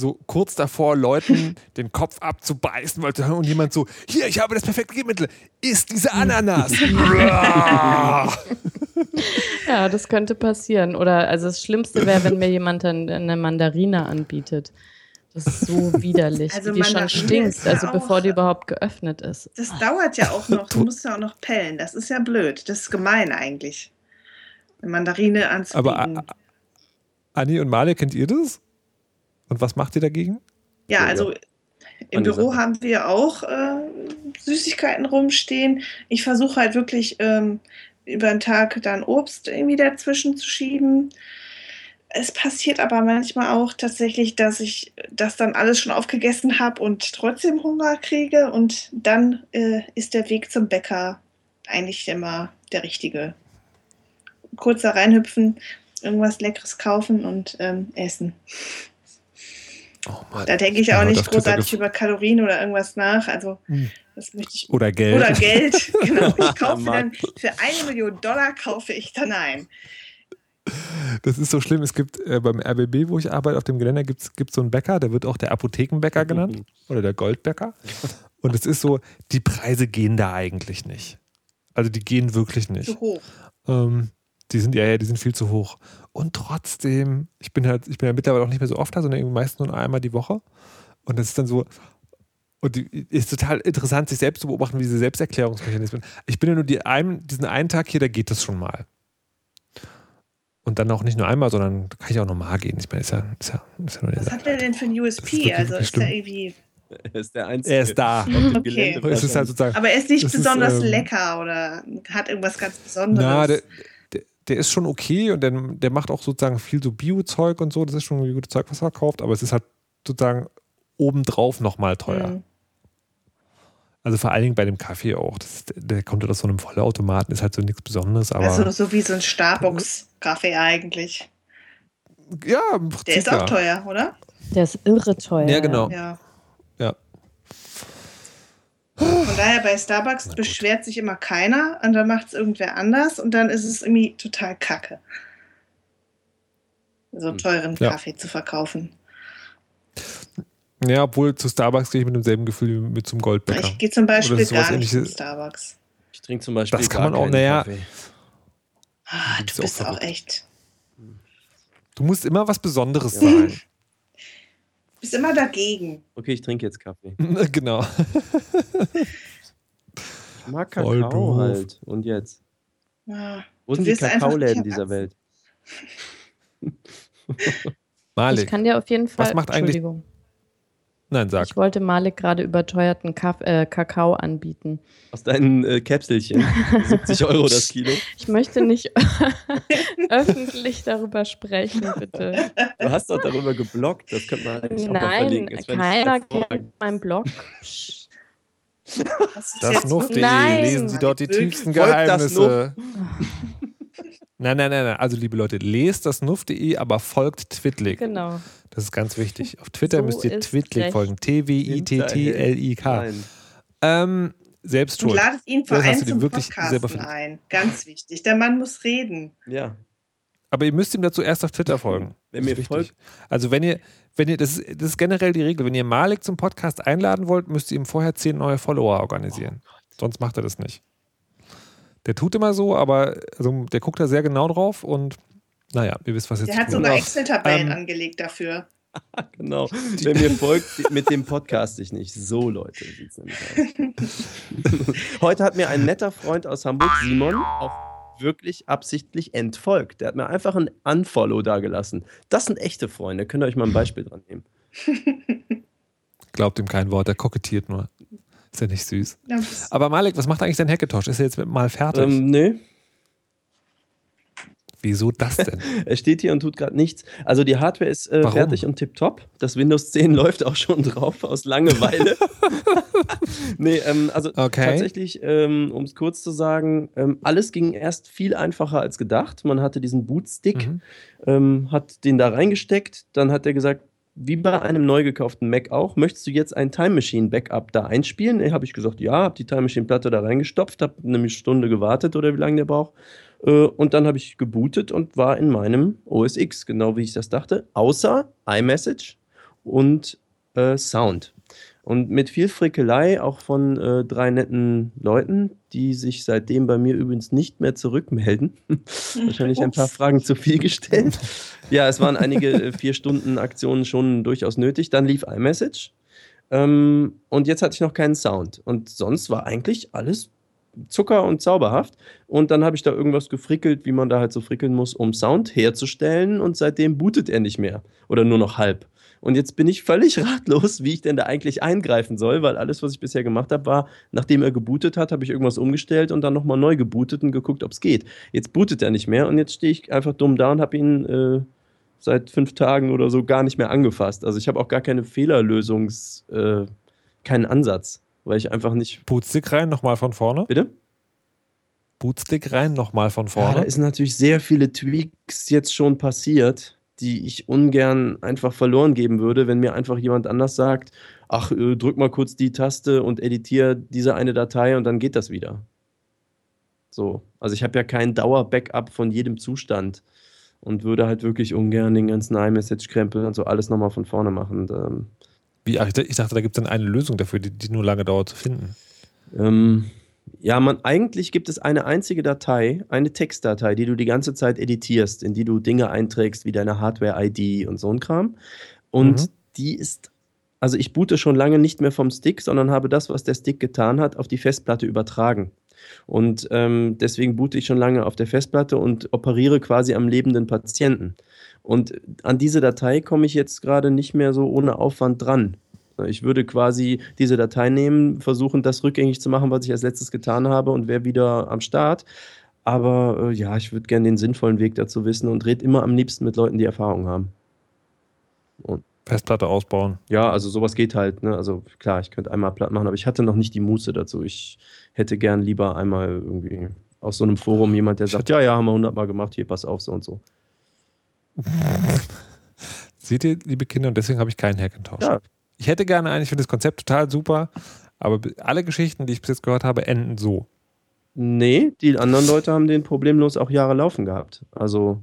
so kurz davor, Leuten [LAUGHS] den Kopf abzubeißen wollte und jemand so, hier, ich habe das perfekte Gegenmittel, isst diese Ananas. [LAUGHS] Ja, das könnte passieren. Oder also das Schlimmste wäre, wenn mir jemand dann eine Mandarine anbietet. Das ist so [LAUGHS] widerlich, Also wie die schon stinkt, ja also auch- bevor die überhaupt geöffnet ist. Das dauert ja auch noch, du musst ja auch noch pellen. Das ist ja blöd. Das ist gemein eigentlich. Eine Mandarine anzubieten. Aber Anni und Male, kennt ihr das? Und was macht ihr dagegen? Ja, also im Büro haben wir auch äh, Süßigkeiten rumstehen. Ich versuche halt wirklich ähm, über den Tag dann Obst irgendwie dazwischen zu schieben. Es passiert aber manchmal auch tatsächlich, dass ich das dann alles schon aufgegessen habe und trotzdem Hunger kriege. Und dann äh, ist der Weg zum Bäcker eigentlich immer der richtige. Kurz da reinhüpfen, irgendwas Leckeres kaufen und ähm, essen. Oh Mann. Da denke ich Ja, auch nicht das Twitter großartig über Kalorien oder irgendwas nach. Also Hm. das möchte ich. Oder Geld. Oder Geld. [LAUGHS] Genau. Ich kaufe dann für eine Million Dollar kaufe ich dann ein. Das ist so schlimm. Es gibt äh, beim RBB, wo ich arbeite, auf dem Gelände, gibt es so einen Bäcker, der wird auch der Apothekenbäcker genannt [LAUGHS] oder der Goldbäcker. Und es ist so, die Preise gehen da eigentlich nicht. Also die gehen wirklich nicht. Zu hoch. Ähm, die sind ja, ja, die sind viel zu hoch. Und trotzdem, ich bin halt, ich bin ja mittlerweile auch nicht mehr so oft da, sondern irgendwie meistens nur einmal die Woche. Und das ist dann so, und die, ist total interessant, sich selbst zu beobachten, wie diese Selbsterklärungsmechanismen. Ich bin ja nur die einen, diesen einen Tag hier, da geht das schon mal. Und dann auch nicht nur einmal, sondern da kann ich auch normal gehen. Ich meine, ist ja, ist ja, ist ja nur Was hat der denn für ein USP? Also ist der schlimm. irgendwie. Er ist der Einzige. Er ist da. Okay. Es ist halt sozusagen. Aber er ist nicht ist, besonders ähm, lecker oder hat irgendwas ganz Besonderes. Na, der, der, ist schon okay und der, der macht auch sozusagen viel so Bio-Zeug und so. Das ist schon ein gutes Zeug, was er kauft, aber es ist halt sozusagen obendrauf nochmal teuer. Mhm. Also vor allen Dingen bei dem Kaffee auch. Das ist, der kommt aus so einem Vollautomaten, ist halt so nichts Besonderes, aber Also so wie so ein Starbucks-Kaffee eigentlich. ja, im Prinzip Der ist ja. auch teuer, oder? Der ist irre teuer. Ja, genau. Ja. Ja. Von daher bei Starbucks beschwert sich immer keiner und dann macht es irgendwer anders und dann ist es irgendwie total kacke. So Hm. teuren Ja. Kaffee zu verkaufen. Ja, obwohl zu Starbucks gehe ich mit demselben Gefühl wie mit zum Goldbäcker. Ich gehe zum Beispiel gar nicht zu. Starbucks. Ich trinke zum Beispiel Das kann gar man auch, keinen naja. Kaffee. Ah, Du bist auch auch echt. Du musst immer was Besonderes Ja. sein. Bist immer dagegen. Okay, ich trinke jetzt Kaffee. [LAUGHS] genau. Ich mag Voll Kakao doof. halt. Und jetzt? Ah, Wo sind die Kakaoläden dieser. Welt? [LAUGHS] [LAUGHS] Ich Malik. kann dir auf jeden Fall. Was macht eigentlich- Entschuldigung. Nein, sag. Ich wollte Malik gerade überteuerten Kaf äh, Kakao anbieten. Aus deinen äh, Käpselchen. [LAUGHS] 70 Euro das Kilo. Ich möchte nicht [LAUGHS] öffentlich darüber sprechen, bitte. Du hast doch darüber geblockt. Das könnte man eigentlich auch mal Nein, verlinken. Das ich keiner kennt meinen Blog. Psst. Das Nuff.de. Nein. Lesen Sie dort die tiefsten Folgt das Geheimnisse. [LAUGHS] Nein, nein, nein, nein. Also, liebe Leute, lest das Nuff.de, aber folgt Twitlik. Genau. Das ist ganz wichtig. Auf Twitter So müsst ihr Twitlik recht. folgen. T-W-I-T-T-L-I-K. Nein. Ähm, selbst Und schuld. ladet ihn vor allem zum wirklich selber Podcasten ein. Ganz wichtig. Der Mann muss reden. Ja. Aber ihr müsst ihm dazu erst auf Twitter folgen. [LAUGHS] Wenn ist folgt-. Also wenn ihr, wenn ihr, das ist, das ist generell die Regel, wenn ihr Malik zum Podcast einladen wollt, müsst ihr ihm vorher zehn neue Follower organisieren. Sonst macht er das nicht. Der tut immer so, aber also, der guckt da sehr genau drauf und naja, ihr wisst, was jetzt Der hat sogar. Excel-Tabellen Ähm, angelegt dafür. [LAUGHS] Genau. Wer mir folgt, mit dem Podcast ich nicht. So, Leute. [LAUGHS] Heute hat mir ein netter Freund aus Hamburg, Simon, auch wirklich absichtlich entfolgt. Der hat mir einfach ein Unfollow dagelassen. Das sind echte Freunde. Könnt ihr euch mal ein Beispiel dran nehmen. Glaubt ihm kein Wort, der kokettiert nur. Ist ja nicht süß. Ja, Aber Malik, was macht eigentlich dein Hackintosh? Ist er jetzt mal fertig? Ähm, nö, Wieso das denn? [LAUGHS] er steht hier und tut gerade nichts. Also die Hardware ist äh, fertig und tipptopp. Das Windows 10 [LAUGHS] läuft auch schon drauf aus Langeweile. [LAUGHS] nee, ähm, also Okay. tatsächlich, ähm, um es kurz zu sagen, ähm, alles ging erst viel einfacher als gedacht. Man hatte diesen Bootstick, Mhm. ähm, hat den da reingesteckt, dann hat er gesagt, wie bei einem neu gekauften Mac auch, möchtest du jetzt ein Time Machine Backup da einspielen? Nee, habe ich gesagt, ja, habe die Time Machine Platte da reingestopft, habe eine Stunde gewartet oder wie lange der braucht. Äh, Und dann habe ich gebootet und war in meinem OS X, genau wie ich das dachte, außer iMessage und äh, Sound. Und mit viel Frickelei, auch von äh, drei netten Leuten, die sich seitdem bei mir übrigens nicht mehr zurückmelden. [LAUGHS] Wahrscheinlich ein paar. Fragen zu viel gestellt. Ja, es waren einige äh, vier Stunden Aktionen schon durchaus nötig. Dann lief iMessage. Ähm, und jetzt hatte ich noch keinen Sound. Und sonst war eigentlich alles Zucker und zauberhaft. Und dann habe ich da irgendwas gefrickelt, wie man da halt so frickeln muss, um Sound herzustellen. Und seitdem bootet er nicht mehr. Oder nur noch halb. Und jetzt bin ich völlig [LAUGHS] ratlos, wie ich denn da eigentlich eingreifen soll, weil alles, was ich bisher gemacht habe, war, nachdem er gebootet hat, habe ich irgendwas umgestellt und dann nochmal neu gebootet und geguckt, ob es geht. Jetzt bootet er nicht mehr und jetzt stehe ich einfach dumm da und habe ihn äh, seit fünf Tagen oder so gar nicht mehr angefasst. Also ich habe auch gar keine Fehlerlösungs, äh, keinen Ansatz, weil ich einfach nicht. Bootstick rein, nochmal von vorne. Bitte? Bootstick rein, nochmal von Ja, vorne. da ist natürlich sehr viele Tweaks jetzt schon passiert, die ich ungern einfach verloren geben würde, wenn mir einfach jemand anders sagt, ach, äh, drück mal kurz die Taste und editiere diese eine Datei und dann geht das wieder. So, also ich habe ja kein Dauer-Backup von jedem Zustand und würde halt wirklich ungern den ganzen iMessage-Krempel und so alles nochmal von vorne machen. Und, ähm, Wie, ach, ich dachte- ich dachte, da gibt es dann eine Lösung dafür, die, die nur lange dauert zu finden. Ähm, ja, man, eigentlich gibt es eine einzige Datei, eine Textdatei, die du die ganze Zeit editierst, in die du Dinge einträgst, wie deine Hardware-ID und so ein Kram. Und Mhm. die ist, also ich boote schon lange nicht mehr vom Stick, sondern habe das, was der Stick getan hat, auf die Festplatte übertragen. Und ähm, deswegen boote ich schon lange auf der Festplatte und operiere quasi am lebenden Patienten. Und an diese Datei komme ich jetzt gerade nicht mehr so ohne Aufwand dran. Ich würde quasi diese Datei nehmen, versuchen, das rückgängig zu machen, was ich als letztes getan habe und wäre wieder am Start. Aber äh, ja, ich würde gerne den sinnvollen Weg dazu wissen und rede immer am liebsten mit Leuten, die Erfahrung haben. Und Festplatte ausbauen. ja, also sowas geht halt. Ne? Also klar, ich könnte einmal platt machen, aber ich hatte noch nicht die Muße dazu. Ich hätte gern lieber einmal irgendwie aus so einem Forum jemand, der sagt, ja, ja, haben wir hundertmal gemacht, hier, pass auf, so und so. Seht ihr, liebe Kinder, und deswegen habe ich keinen Hackintosh. Ja. Ich hätte gerne einen, ich finde das Konzept total super, aber alle Geschichten, die ich bis jetzt gehört habe, enden so. Nee, die anderen Leute haben den problemlos auch Jahre laufen gehabt. Also,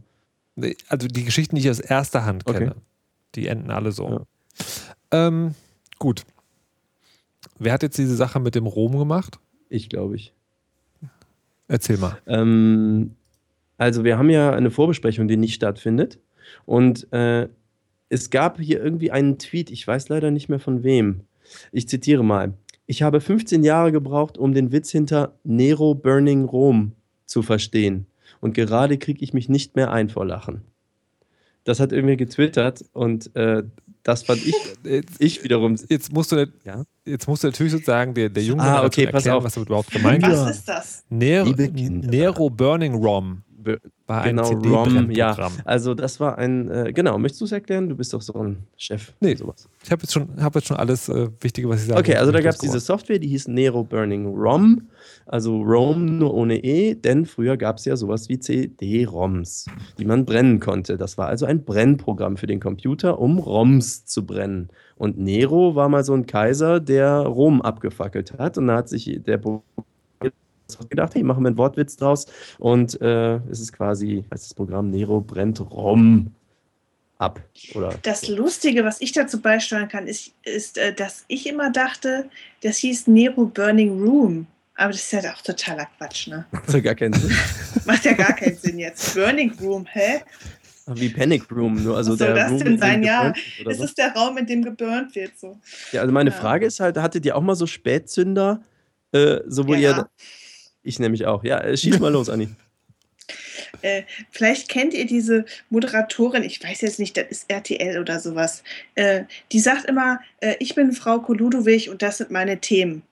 Also die Geschichten, die ich aus erster Hand Okay. kenne, die enden alle so. Ja. Ähm, gut. Wer hat jetzt diese Sache mit dem Rom gemacht? ich glaube ich. Erzähl mal. Ähm, also wir haben ja eine Vorbesprechung, die nicht stattfindet. Und äh, es gab hier irgendwie einen Tweet, ich weiß leider nicht mehr von wem. Ich zitiere mal. Ich habe 15 Jahre gebraucht, um den Witz hinter Nero Burning Rom zu verstehen. Und gerade kriege ich mich nicht mehr ein vor Lachen. Das hat irgendwie getwittert und äh, das fand ich, [LAUGHS] ich wiederum. Jetzt musst du, Ja? jetzt musst du natürlich sozusagen der, der Junge Ah, okay, erklären, auf. was damit überhaupt gemeint ist. Was ist das? Nero. Nero Burning ROM War Genau, ein ROM, ja. Also das war ein, äh, genau, möchtest du es erklären? Du bist doch so ein Chef. Nee. sowas. Ich habe jetzt, schon- hab jetzt schon alles äh, Wichtige, was ich sagen Okay, also da gab es diese. Software, die hieß Nero Burning ROM. Also ROM nur ohne E, denn früher gab es ja sowas wie CD-ROMs, die man brennen konnte. Das war also ein Brennprogramm für den Computer, um ROMs zu brennen. Und Nero war mal so ein Kaiser, der Rom abgefackelt hat. Und da hat sich der Pro- gedacht, hey, machen wir einen Wortwitz draus. Und äh, es ist quasi, heißt das Programm Nero brennt ROM ab. Oder Das Lustige, was ich dazu beisteuern kann, ist, ist äh, dass ich immer dachte, das hieß Nero Burning Room. Aber das ist ja auch totaler Quatsch, ne? [LAUGHS] so gar keinen Sinn. Macht ja gar keinen Sinn jetzt. Burning Room, hä? Wie Panic Room, nur also Was soll der das Room, denn sein? Ja, Das was? ist der Raum, in dem geburnt wird. So. Ja, also meine Ja. Frage ist halt, hattet ihr auch mal so Spätzünder, äh, so wo Ja. ihr. Ich nämlich auch. Ja, äh, schieß mal los, Anni. [LAUGHS] Äh, vielleicht kennt ihr diese Moderatorin, ich weiß jetzt nicht, das ist RTL oder sowas. Äh, die sagt immer, äh, ich bin Frau Koludowig und das sind meine Themen.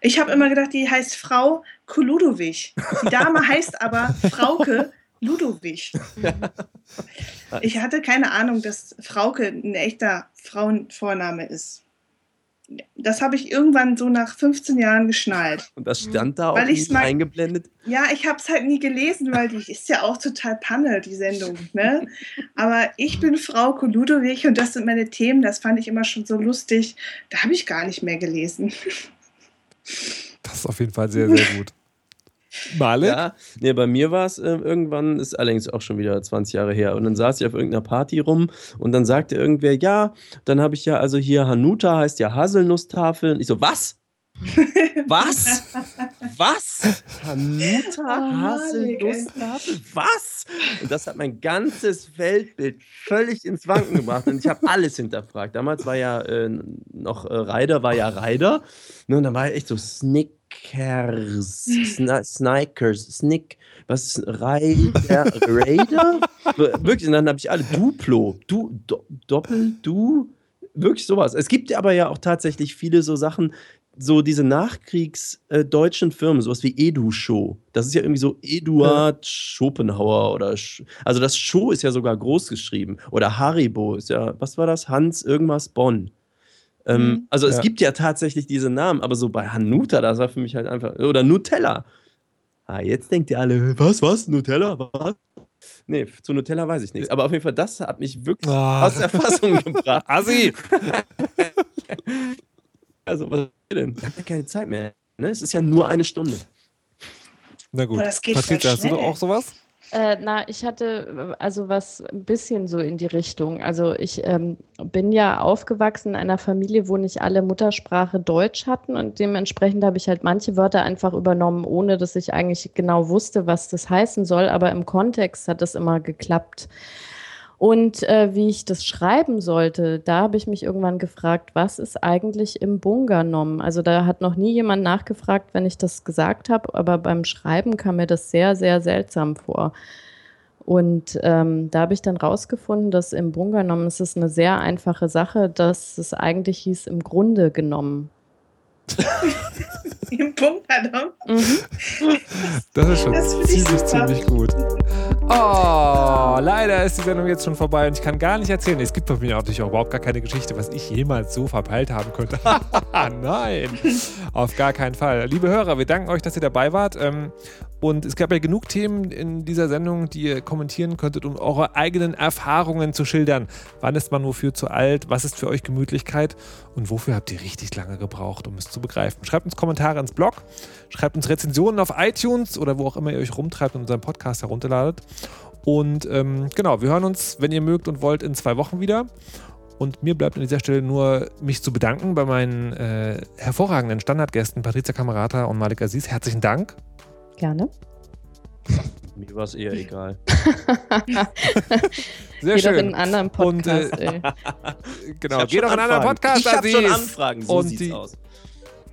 Ich habe immer gedacht, die heißt Frau Koludowig. Die Dame [LAUGHS] heißt aber Frauke Ludowig. [LAUGHS] Ich hatte keine Ahnung, dass Frauke ein echter Frauenvorname ist. Das habe ich irgendwann so nach 15 Jahren geschnallt. Und das stand da auch Weil ich's nie mal- eingeblendet. Ja, ich habe es halt nie gelesen, weil die ist ja auch total Panne, die Sendung. Ne? Aber ich bin Frau Koludowig und das sind meine Themen. Das fand ich immer schon so lustig. Da habe ich gar nicht mehr gelesen. Das ist auf jeden Fall sehr, sehr gut. Malik? Ja, nee, bei mir war es äh, irgendwann, ist allerdings auch schon wieder 20 Jahre her. Und dann saß ich auf irgendeiner Party rum und dann sagte irgendwer, ja, dann habe ich ja, also hier Hanuta heißt ja Haselnusstafel. Und ich so, was? [LAUGHS] Was? Was? Hanuta Oh, Haselnusstafel? Was? Und das hat mein ganzes Weltbild völlig ins Wanken gebracht. Und ich habe alles hinterfragt. Damals war ja äh, noch äh, Ryder, war ja Ryder. Ne, und dann war ja echt so Snickers, [LAUGHS] Sni Snikers, Snick, was ist Raider? [LAUGHS] Raider? Wirklich, und dann habe ich alle Duplo, du, do, Doppel, du, wirklich sowas. Es gibt aber ja auch tatsächlich viele so Sachen, so diese nachkriegsdeutschen Firmen, sowas wie Edu-Show. Das ist ja irgendwie so Eduard Schopenhauer oder, Sch also das Show ist ja sogar groß geschrieben. Oder Haribo ist ja, was war das? Hans irgendwas Bonn. Ähm, Mhm. Also es Ja. gibt ja tatsächlich diese Namen, aber so bei Hanuta, das war für mich halt einfach, oder Nutella. Ah, jetzt denkt ihr alle, was, was, Nutella, was? Nee, zu Nutella weiß ich nichts. Aber auf jeden Fall, das hat mich wirklich Ah. aus der Fassung [LAUGHS] gebracht. Assi! [LAUGHS] Also, was denn? Wir haben ja keine Zeit mehr. Ne? Es ist ja nur eine Stunde. Na gut. Aber das geht Patricia, hast du auch sowas? Äh, na, ich hatte äh, also was ein bisschen so in die Richtung. Also ich ähm, bin ja aufgewachsen in einer Familie, wo nicht alle Muttersprache Deutsch hatten und dementsprechend habe ich halt manche Wörter einfach übernommen, ohne dass ich eigentlich genau wusste, was das heißen soll. Aber im Kontext hat das immer geklappt. Und äh, wie ich das schreiben sollte, da habe ich mich irgendwann gefragt, was ist eigentlich im Bunganom? Also da hat noch nie jemand nachgefragt, wenn ich das gesagt habe, aber beim Schreiben kam mir das sehr, sehr seltsam vor. Und ähm, da habe ich dann rausgefunden, dass im Bunganom es ist eine sehr einfache Sache, dass es eigentlich hieß im Grunde genommen. [LAUGHS] Im Adam. Mhm. [LAUGHS] Das ist schon Das ziemlich, ziemlich gut. Oh, leider ist die Sendung jetzt schon vorbei und ich kann gar nicht erzählen. Es gibt bei mir natürlich auch überhaupt gar keine Geschichte, was ich jemals so verpeilt haben könnte. [LAUGHS] Nein, auf gar keinen Fall. Liebe Hörer, wir danken euch, dass ihr dabei wart. Und es gab ja genug Themen in dieser Sendung, die ihr kommentieren könntet, um eure eigenen Erfahrungen zu schildern. Wann ist man wofür zu alt? Was ist für euch Gemütlichkeit? Und wofür habt ihr richtig lange gebraucht, um es zu begreifen? Schreibt uns Kommentare ins Blog, schreibt uns Rezensionen auf iTunes oder wo auch immer ihr euch rumtreibt und unseren Podcast herunterladet. Und ähm, genau, wir hören uns, wenn ihr mögt und wollt, in zwei Wochen wieder. Und mir bleibt an dieser Stelle nur, mich zu bedanken bei meinen äh, hervorragenden Standardgästen Patricia Kamerata und Malik Aziz. Herzlichen Dank. Gerne. Mir war es eher [LAUGHS] egal. Sehr Jeder in schön. einen anderen Und, äh, Podcast, ey. [LAUGHS] Genau, geht doch in einen anderen. Podcast. Ich habe schon. Anfragen, so Und sieht's die- aus.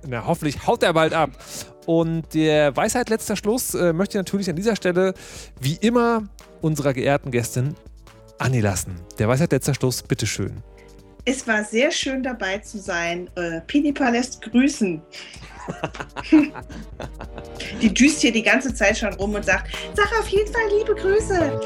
Na, hoffentlich haut er bald ab. Und der Weisheit letzter Schluss äh, möchte ich natürlich an dieser Stelle, wie immer, unserer geehrten Gästin Anni lassen. Der Weisheit letzter Schluss, bitteschön. Es war sehr schön dabei zu sein. Äh, Pinipa lässt grüßen die düst hier die ganze Zeit schon rum und sagt, sag auf jeden Fall liebe Grüße.